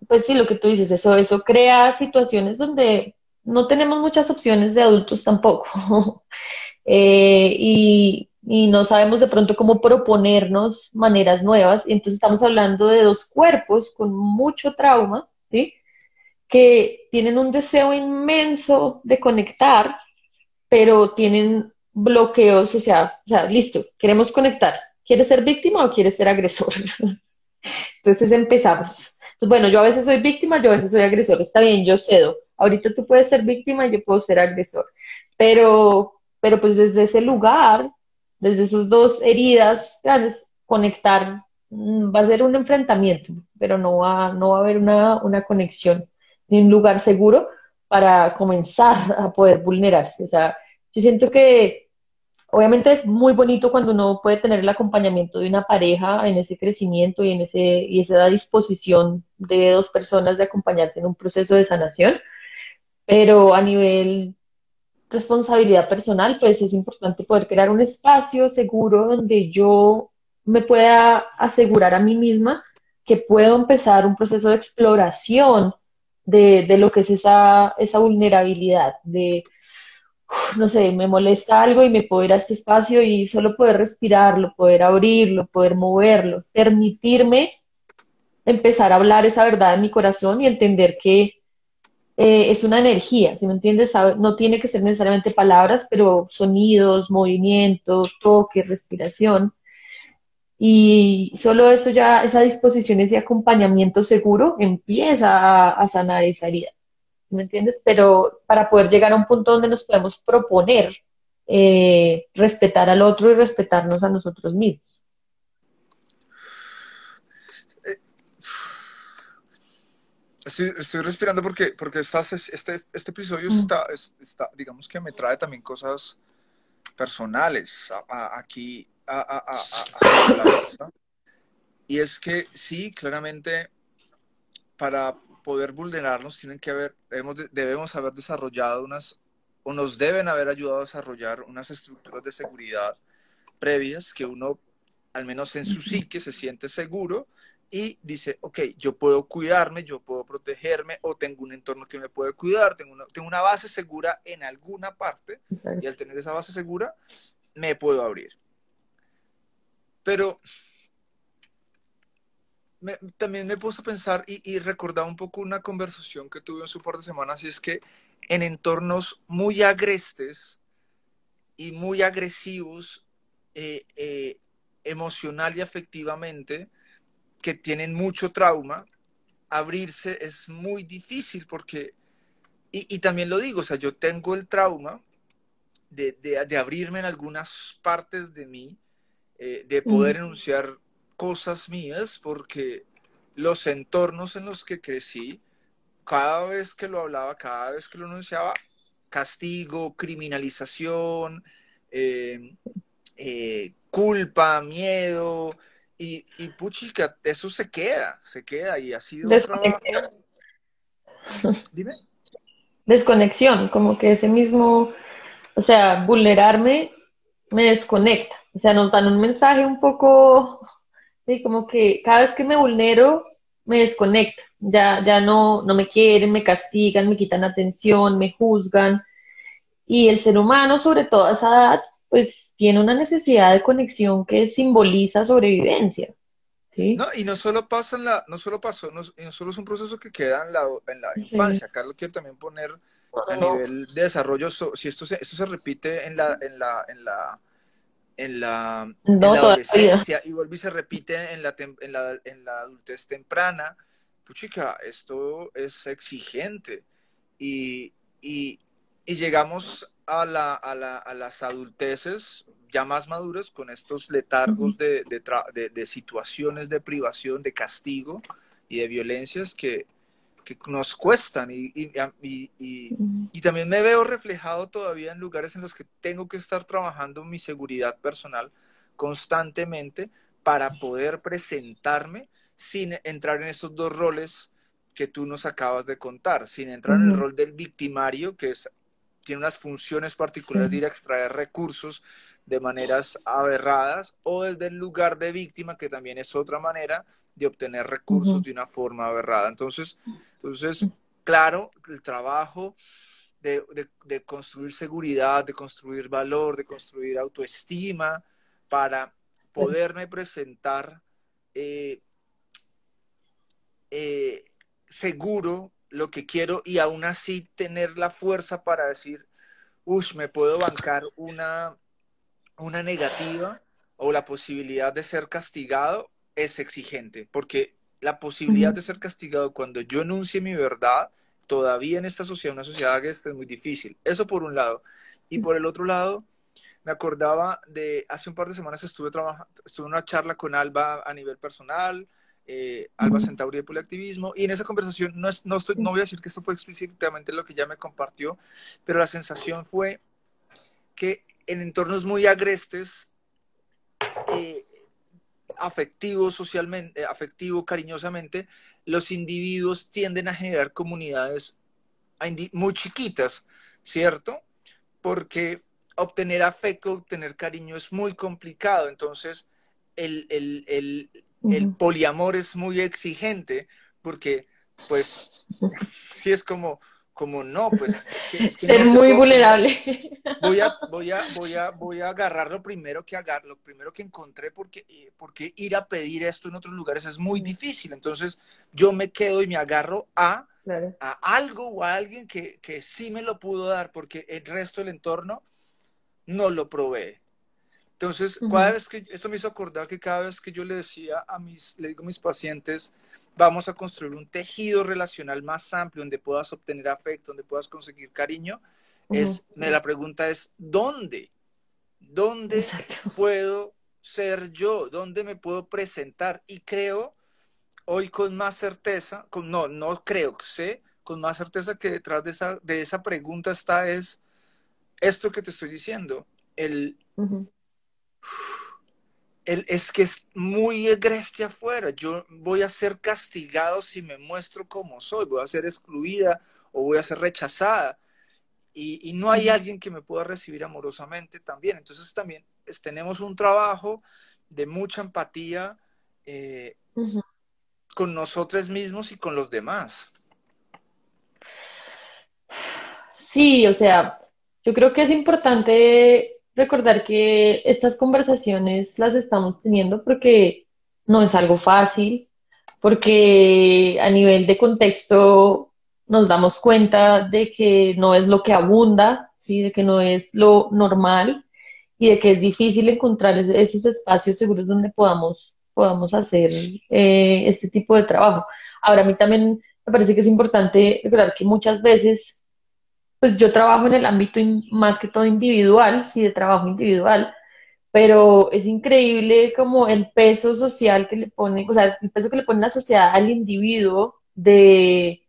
pues sí, lo que tú dices, eso, eso crea situaciones donde no tenemos muchas opciones de adultos tampoco. Eh, y, no sabemos de pronto cómo proponernos maneras nuevas. Y entonces estamos hablando de dos cuerpos con mucho trauma, ¿sí? Que tienen un deseo inmenso de conectar, pero tienen bloqueos, o sea, o sea, listo, queremos conectar. ¿Quieres ser víctima o quieres ser agresor? Entonces empezamos. Entonces, bueno, yo a veces soy víctima, yo a veces soy agresor. Está bien, yo cedo. Ahorita tú puedes ser víctima y yo puedo ser agresor. Pero, pero pues desde ese lugar, desde esas dos heridas grandes, conectar mm, va a ser un enfrentamiento, pero no va, no va a haber una, una conexión ni un lugar seguro para comenzar a poder vulnerarse. O sea, yo siento que obviamente es muy bonito cuando uno puede tener el acompañamiento de una pareja en ese crecimiento y en ese y esa disposición de dos personas de acompañarse en un proceso de sanación, pero a nivel responsabilidad personal, pues es importante poder crear un espacio seguro donde yo me pueda asegurar a mí misma que puedo empezar un proceso de exploración de, de lo que es esa, esa vulnerabilidad, de no sé, me molesta algo y me puedo ir a este espacio y solo poder respirarlo, poder abrirlo, poder moverlo, permitirme empezar a hablar esa verdad en mi corazón y entender que eh, es una energía, si me entiendes? No tiene que ser necesariamente palabras, pero sonidos, movimientos, toque, respiración. Y solo eso ya, esa disposición, ese acompañamiento seguro empieza a, sanar esa herida. ¿me entiendes? Pero para poder llegar a un punto donde nos podemos proponer eh, respetar al otro y respetarnos a nosotros mismos. Estoy, respirando porque, porque estás, este, este episodio mm. está, está, digamos que me trae también cosas personales aquí a, la Y es que sí, claramente, para poder vulnerarnos tienen que haber, debemos, debemos haber desarrollado unas, o nos deben haber ayudado a desarrollar unas estructuras de seguridad previas que uno, al menos en su psique, se siente seguro y dice, ok, yo puedo cuidarme, yo puedo protegerme o tengo un entorno que me puede cuidar, tengo una, tengo una base segura en alguna parte y al tener esa base segura me puedo abrir. Pero también me puse a pensar y, y recordaba un poco una conversación que tuve en su par de semanas y es que en entornos muy agrestes y muy agresivos eh, eh, emocional y afectivamente, que tienen mucho trauma, abrirse es muy difícil porque, y, también lo digo, o sea, yo tengo el trauma de, de, abrirme en algunas partes de mí, eh, de poder enunciar cosas mías porque los entornos en los que crecí, cada vez que lo hablaba, cada vez que lo anunciaba, castigo, criminalización, em, eh, culpa, miedo, y, y puchica, eso se queda, se queda y ha sido Desconexión. Dime. Desconexión, como que ese mismo, o sea, vulnerarme me desconecta. O sea, nos dan un mensaje un poco Sí, como que cada vez que me vulnero, me desconecto. Ya, ya no, no me quieren, me castigan, me quitan atención, me juzgan. Y el ser humano, sobre todo a esa edad, pues tiene una necesidad de conexión que simboliza sobrevivencia. ¿sí? No, y no solo pasa en la, no solo pasó, no, solo es un proceso que queda en la, en la infancia. Carlos quiere también poner a nivel de desarrollo, si esto se, esto se repite en la, en la, en la en la, adolescencia y vuelve y se repite en la, en la, en la adultez temprana. Puchica, esto es exigente y, y, y llegamos a, la, a, la, a, las adulteces ya más maduras con estos letargos de, de, de situaciones de privación, de castigo y de violencias que, que nos cuestan. Y, y, y, también me veo reflejado todavía en lugares en los que tengo que estar trabajando mi seguridad personal constantemente para poder presentarme sin entrar en esos dos roles que tú nos acabas de contar, sin entrar en el rol del victimario, que es tiene unas funciones particulares de ir a extraer recursos de maneras aberradas o desde el lugar de víctima, que también es otra manera de obtener recursos de una forma aberrada. Entonces, entonces claro, el trabajo de, construir seguridad, de construir valor, de construir autoestima, para poderme presentar eh, eh, seguro lo que quiero y aún así tener la fuerza para decir, uff, me puedo bancar una, una negativa o la posibilidad de ser castigado es exigente, porque la posibilidad de ser castigado cuando yo enuncie mi verdad, todavía en esta sociedad, una sociedad que es muy difícil. Eso por un lado. Y por el otro lado, me acordaba de, hace un par de semanas estuve, trabajando, estuve en una charla con Alba a nivel personal, eh, Alba Centauri de Poliactivismo, y en esa conversación, no, no, estoy, no voy a decir que esto fue explícitamente lo que ella me compartió, pero la sensación fue que en entornos muy agrestes, eh, afectivo socialmente, afectivo cariñosamente, los individuos tienden a generar comunidades muy chiquitas, ¿cierto? Porque obtener afecto, obtener cariño es muy complicado. Entonces, el, el poliamor es muy exigente porque, pues, si es como, como no, pues es que, ser muy vulnerable. Voy a, voy a, voy a, voy a agarrar lo primero que agarro, lo primero que encontré, porque, eh, porque ir a pedir esto en otros lugares es muy difícil. Entonces, yo me quedo y me agarro a, a algo o a alguien que, que sí me lo pudo dar, porque el resto del entorno no lo provee. Entonces, cada vez que, esto me hizo acordar que cada vez que yo le decía a mis, le digo a mis pacientes, vamos a construir un tejido relacional más amplio donde puedas obtener afecto, donde puedas conseguir cariño, es, me, la pregunta es, ¿dónde? ¿Dónde puedo ser yo? ¿Dónde me puedo presentar? Y creo hoy con más certeza, con, no, no creo, sé con más certeza que detrás de esa, de esa pregunta está es esto que te estoy diciendo, el es que es muy agreste afuera. Yo voy a ser castigado si me muestro como soy, voy a ser excluida o voy a ser rechazada. Y, no hay alguien que me pueda recibir amorosamente también. Entonces también tenemos un trabajo de mucha empatía eh, con nosotros mismos y con los demás. Sí, o sea, yo creo que es importante recordar que estas conversaciones las estamos teniendo porque no es algo fácil, porque a nivel de contexto nos damos cuenta de que no es lo que abunda, ¿sí? de que no es lo normal y de que es difícil encontrar esos espacios seguros donde podamos, podamos hacer eh, este tipo de trabajo. Ahora, a mí también me parece que es importante recordar que muchas veces pues yo trabajo en el ámbito más que todo individual, sí, de trabajo individual, pero es increíble como el peso social que le pone, o sea, el peso que le pone la sociedad al individuo de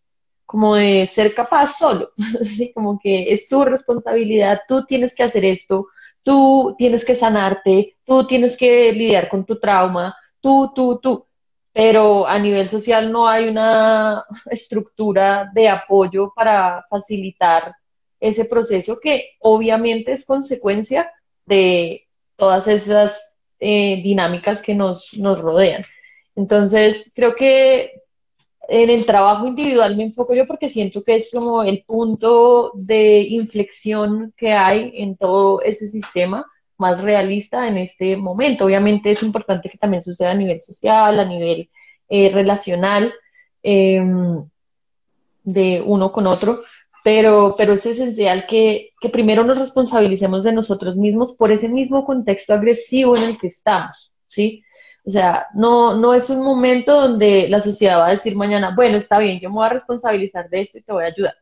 como de ser capaz solo, así como que es tu responsabilidad, tú tienes que hacer esto, tú tienes que sanarte, tú tienes que lidiar con tu trauma, tú, tú, tú, pero a nivel social no hay una estructura de apoyo para facilitar ese proceso que obviamente es consecuencia de todas esas eh, dinámicas que nos, nos rodean. Entonces, creo que en el trabajo individual me enfoco yo porque siento que es como el punto de inflexión que hay en todo ese sistema más realista en este momento. Obviamente es importante que también suceda a nivel social, a nivel eh, relacional, em, de uno con otro, pero, pero es esencial que, que, primero nos responsabilicemos de nosotros mismos por ese mismo contexto agresivo en el que estamos, ¿sí? O sea, no, no es un momento donde la sociedad va a decir mañana, bueno, está bien, yo me voy a responsabilizar de esto y te voy a ayudar.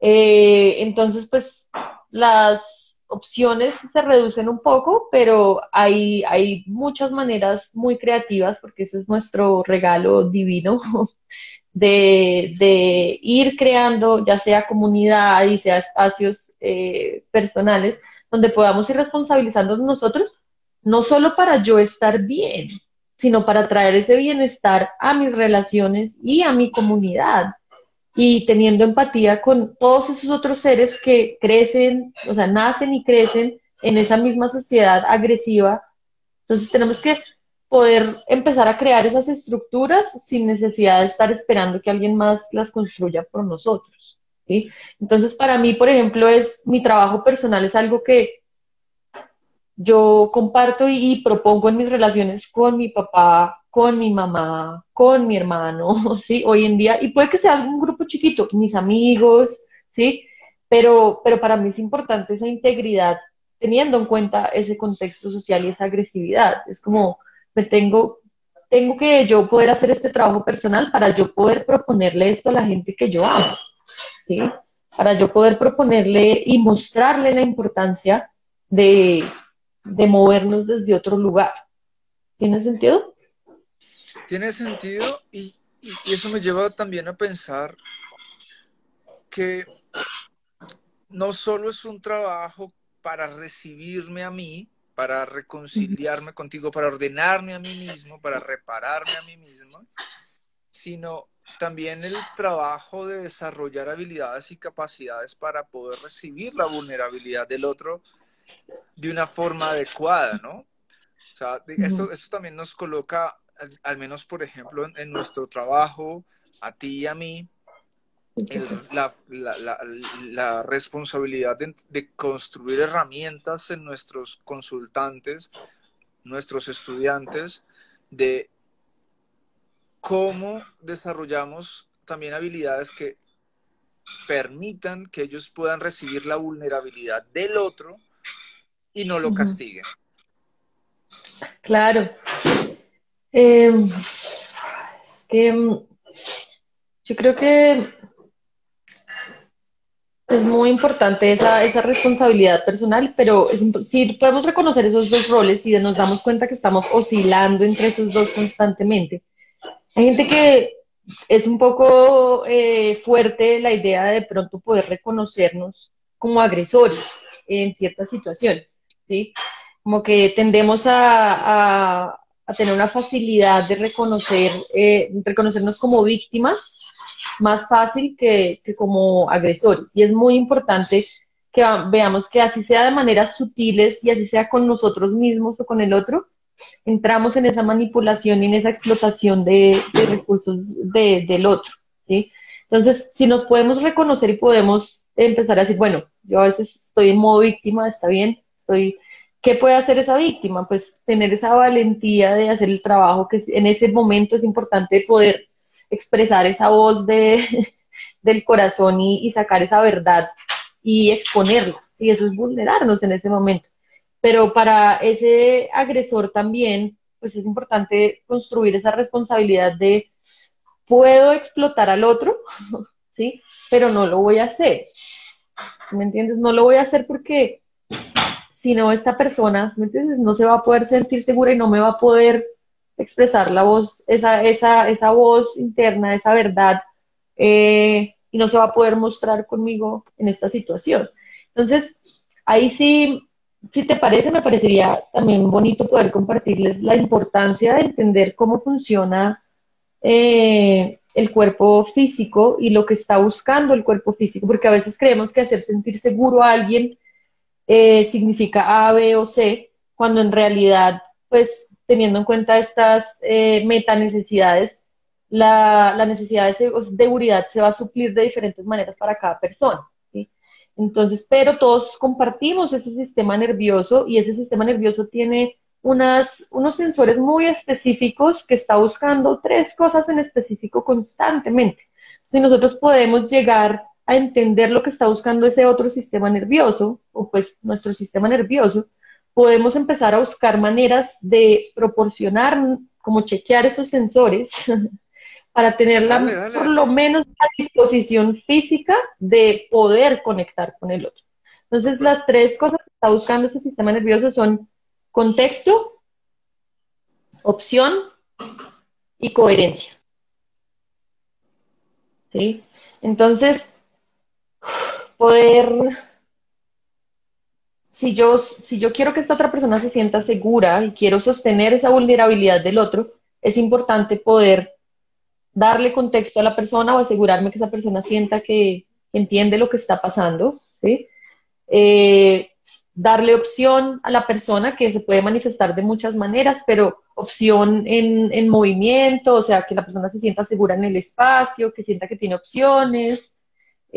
Eh, entonces, pues las opciones se reducen un poco, pero hay, hay muchas maneras muy creativas, porque ese es nuestro regalo divino, de, ir creando ya sea comunidad y sea espacios eh, personales donde podamos ir responsabilizando nosotros, no solo para yo estar bien, sino para traer ese bienestar a mis relaciones y a mi comunidad. y teniendo empatía con todos esos otros seres que crecen, o sea, nacen y crecen en esa misma sociedad agresiva. Entonces tenemos que poder empezar a crear esas estructuras sin necesidad de estar esperando que alguien más las construya por nosotros. ¿sí? Entonces, para mí, por ejemplo, es mi trabajo personal es algo que yo comparto y propongo en mis relaciones con mi papá, con mi mamá, con mi hermano, ¿sí? Hoy en día, y puede que sea un grupo chiquito, mis amigos, ¿sí? Pero, pero para mí es importante esa integridad teniendo en cuenta ese contexto social y esa agresividad. Es como, me tengo, tengo que yo poder hacer este trabajo personal para yo poder proponerle esto a la gente que yo amo, ¿sí? Para yo poder proponerle y mostrarle la importancia de, de movernos desde otro lugar. ¿Tiene sentido? Tiene sentido y, y, eso me lleva también a pensar que no solo es un trabajo para recibirme a mí, para reconciliarme contigo, para ordenarme a mí mismo, para repararme a mí mismo, sino también el trabajo de desarrollar habilidades y capacidades para poder recibir la vulnerabilidad del otro de una forma adecuada, ¿no? O sea, eso, también nos coloca, al, menos por ejemplo, en, nuestro trabajo, a ti y a mí, la, responsabilidad de, construir herramientas en nuestros consultantes, nuestros estudiantes, de cómo desarrollamos también habilidades que permitan que ellos puedan recibir la vulnerabilidad del otro y no lo castiguen. Claro. Em, es que em, yo creo que es muy importante esa, esa responsabilidad personal, pero si podemos reconocer esos dos roles y nos damos cuenta que estamos oscilando entre esos dos constantemente. Hay gente que es un poco eh, fuerte la idea de pronto poder reconocernos como agresores en ciertas situaciones. ¿sí? Como que tendemos a, tener una facilidad de reconocer, eh, reconocernos como víctimas más fácil que, como agresores. Y es muy importante que veamos que así sea de maneras sutiles y así sea con nosotros mismos o con el otro, entramos en esa manipulación y en esa explotación de, recursos del otro. ¿sí? Entonces, si nos podemos reconocer y podemos empezar a decir, bueno, yo a veces estoy en modo víctima, está bien, estoy, ¿qué puede hacer esa víctima? Pues tener esa valentía de hacer el trabajo que en ese momento es importante poder expresar esa voz de, del corazón y, sacar esa verdad y exponerla. Y eso es vulnerarnos en ese momento. Pero para ese agresor también, pues es importante construir esa responsabilidad de puedo explotar al otro, ¿sí? Pero no lo voy a hacer. ¿Me entiendes? No lo voy a hacer porque si no, esta persona, ¿me entiendes? No se va a poder sentir segura y no me va a poder expresar la voz, esa, esa, esa voz interna, esa verdad, eh, y no se va a poder mostrar conmigo en esta situación. Entonces, ahí sí, si te parece, me parecería también bonito poder compartirles la importancia de entender cómo funciona eh, el cuerpo físico y lo que está buscando el cuerpo físico, porque a veces creemos que hacer sentir seguro a alguien eh, significa A, B o C, cuando en realidad, pues teniendo en cuenta estas eh, meta necesidades, la, necesidad de seguridad se va a suplir de diferentes maneras para cada persona. Entonces, pero todos compartimos ese sistema nervioso y ese sistema nervioso tiene unos sensores muy específicos que está buscando tres cosas en específico constantemente. Si nosotros podemos llegar a entender lo que está buscando ese otro sistema nervioso, o pues nuestro sistema nervioso, podemos empezar a buscar maneras de proporcionar, como chequear esos sensores, para tener por lo menos la disposición física de poder conectar con el otro. Entonces, las tres cosas que está buscando ese sistema nervioso son contexto, opción y coherencia. ¿Sí? Entonces, poder, si yo, si yo quiero que esta otra persona se sienta segura y quiero sostener esa vulnerabilidad del otro, es importante poder darle contexto a la persona o asegurarme que esa persona sienta que entiende lo que está pasando. Eh, darle opción a la persona que se puede manifestar de muchas maneras, pero opción en, movimiento, o sea, que la persona se sienta segura en el espacio, que sienta que tiene opciones,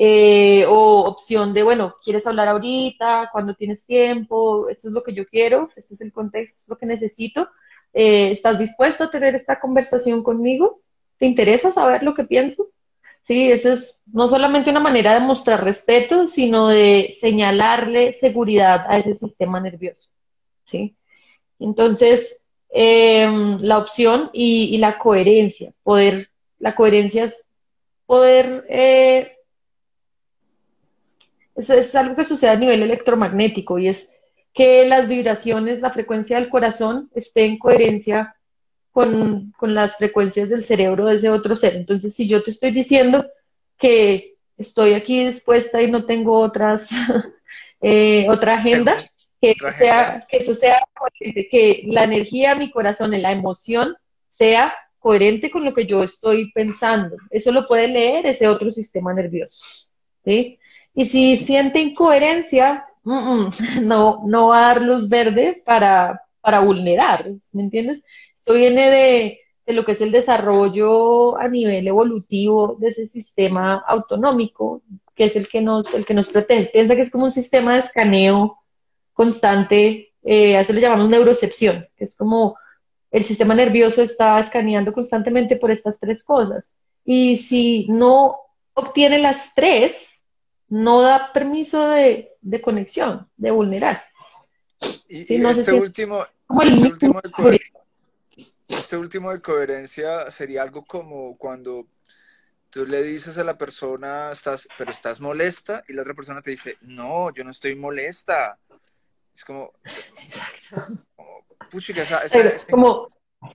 eh, o opción de, bueno, ¿quieres hablar ahorita? ¿Cuándo tienes tiempo? Esto es lo que yo quiero, este es el contexto, es lo que necesito. Eh, ¿Estás dispuesto a tener esta conversación conmigo? ¿Te interesa saber lo que pienso? Sí, eso es no solamente una manera de mostrar respeto, sino de señalarle seguridad a ese sistema nervioso. ¿sí? Entonces, em, la opción y, la coherencia, poder, la coherencia es poder, eh, es algo que sucede a nivel electromagnético y es que las vibraciones, la frecuencia del corazón esté en coherencia con, las frecuencias del cerebro de ese otro ser. Entonces, si yo te estoy diciendo que estoy aquí dispuesta y no tengo otras, eh, otra agenda, que, eso sea, que eso sea coherente, que la energía, mi corazón, la emoción sea coherente con lo que yo estoy pensando. Eso lo puede leer ese otro sistema nervioso. ¿sí? Y si siente incoherencia, no, no va a dar luz verde para, para vulnerar, ¿me entiendes? Esto viene de, lo que es el desarrollo a nivel evolutivo de ese sistema autonómico, que es el que nos, el que nos protege. Piensa que es como un sistema de escaneo constante, eh, a eso le llamamos neurocepción, que es como el sistema nervioso está escaneando constantemente por estas tres cosas. Y si no obtiene las tres, no da permiso de, conexión, de vulnerarse. Y, este, último, este último, este último de coherencia sería algo como cuando tú le dices a la persona, estás, pero estás molesta, y la otra persona te dice, no, yo no estoy molesta. Es como, como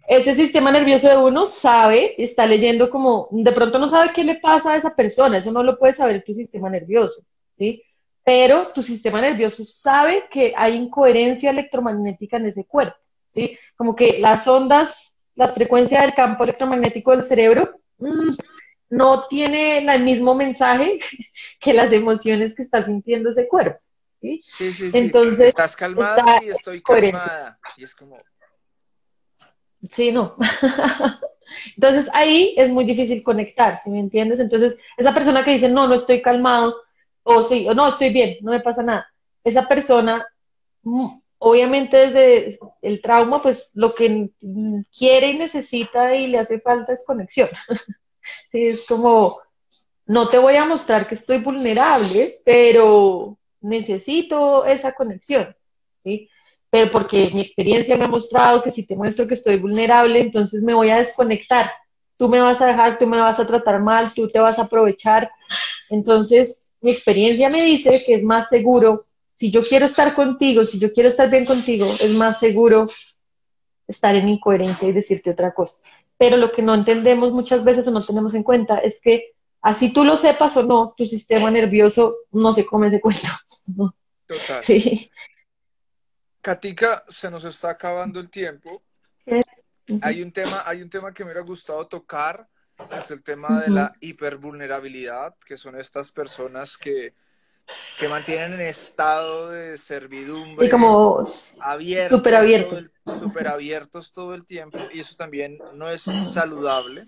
ese sistema nervioso de uno sabe, está leyendo como, de pronto no sabe qué le pasa a esa persona, eso no lo puede saber tu sistema nervioso, ¿sí? Pero tu sistema nervioso sabe que hay incoherencia electromagnética en ese cuerpo. Como que las ondas, la frecuencia del campo electromagnético del cerebro mm, no tiene el mismo mensaje que las emociones que está sintiendo ese cuerpo. ¿sí? Sí, sí, Entonces, Estás calmada, y estoy calmada. Y es como... Sí, no. Entonces ahí es muy difícil conectar, ¿sí me entiendes? Entonces, esa persona que dice, no, no estoy calmado, o sí, o no, estoy bien, no me pasa nada. Esa persona mm, obviamente desde el trauma, pues lo que quiere y necesita y le hace falta es conexión. es como, no te voy a mostrar que estoy vulnerable, pero necesito esa conexión. ¿sí? Pero porque mi experiencia me ha mostrado que si te muestro que estoy vulnerable, entonces me voy a desconectar. Tú me vas a dejar, tú me vas a tratar mal, tú te vas a aprovechar. Entonces, mi experiencia me dice que es más seguro si yo quiero estar contigo, si yo quiero estar bien contigo, es más seguro estar en incoherencia y decirte otra cosa. Pero lo que no entendemos muchas veces o no tenemos en cuenta es que así tú lo sepas o no, tu sistema nervioso no se come ese cuento. Total. Sí. Katika, se nos está acabando el tiempo. Hay un tema, hay un tema que me hubiera gustado tocar, es el tema de la hipervulnerabilidad, que son estas personas que que mantienen en estado de servidumbre. Y como abiertos, super abiertos. Super abiertos todo el tiempo. Y eso también no es saludable,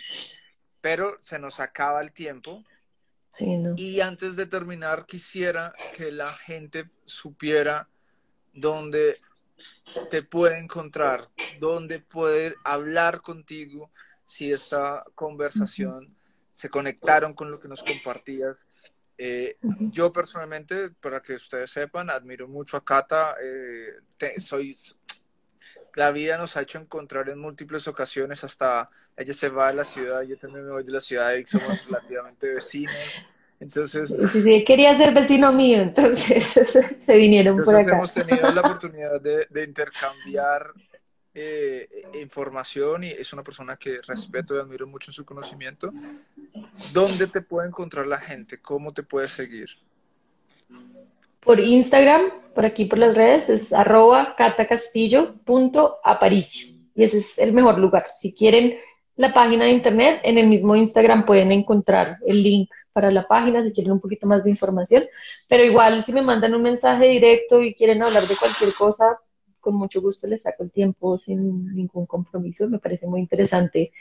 pero se nos acaba el tiempo. Y antes de terminar, quisiera que la gente supiera dónde te puede encontrar, dónde puede hablar contigo si esta conversación se conectaron con lo que nos compartías eh, yo personalmente, para que ustedes sepan, admiro mucho a Cata. Eh, soy, la vida nos ha hecho encontrar en múltiples ocasiones, hasta ella se va de la ciudad, yo también me voy de la ciudad y somos relativamente vecinos. Entonces, sí, quería ser vecino mío, entonces se vinieron por acá. Hemos tenido la oportunidad de, de intercambiar eh, información y es una persona que respeto y admiro mucho en su conocimiento. ¿Dónde te puede encontrar la gente? ¿Cómo te puede seguir? Por Instagram, por aquí por las redes, es arroba catacastillo.aparicio. Y ese es el mejor lugar. Si quieren la página de internet. En el mismo Instagram pueden encontrar el link para la página si quieren un poquito más de información. Pero igual, si me mandan un mensaje directo y quieren hablar de cualquier cosa, con mucho gusto les saco el tiempo sin ningún compromiso. Me parece muy interesante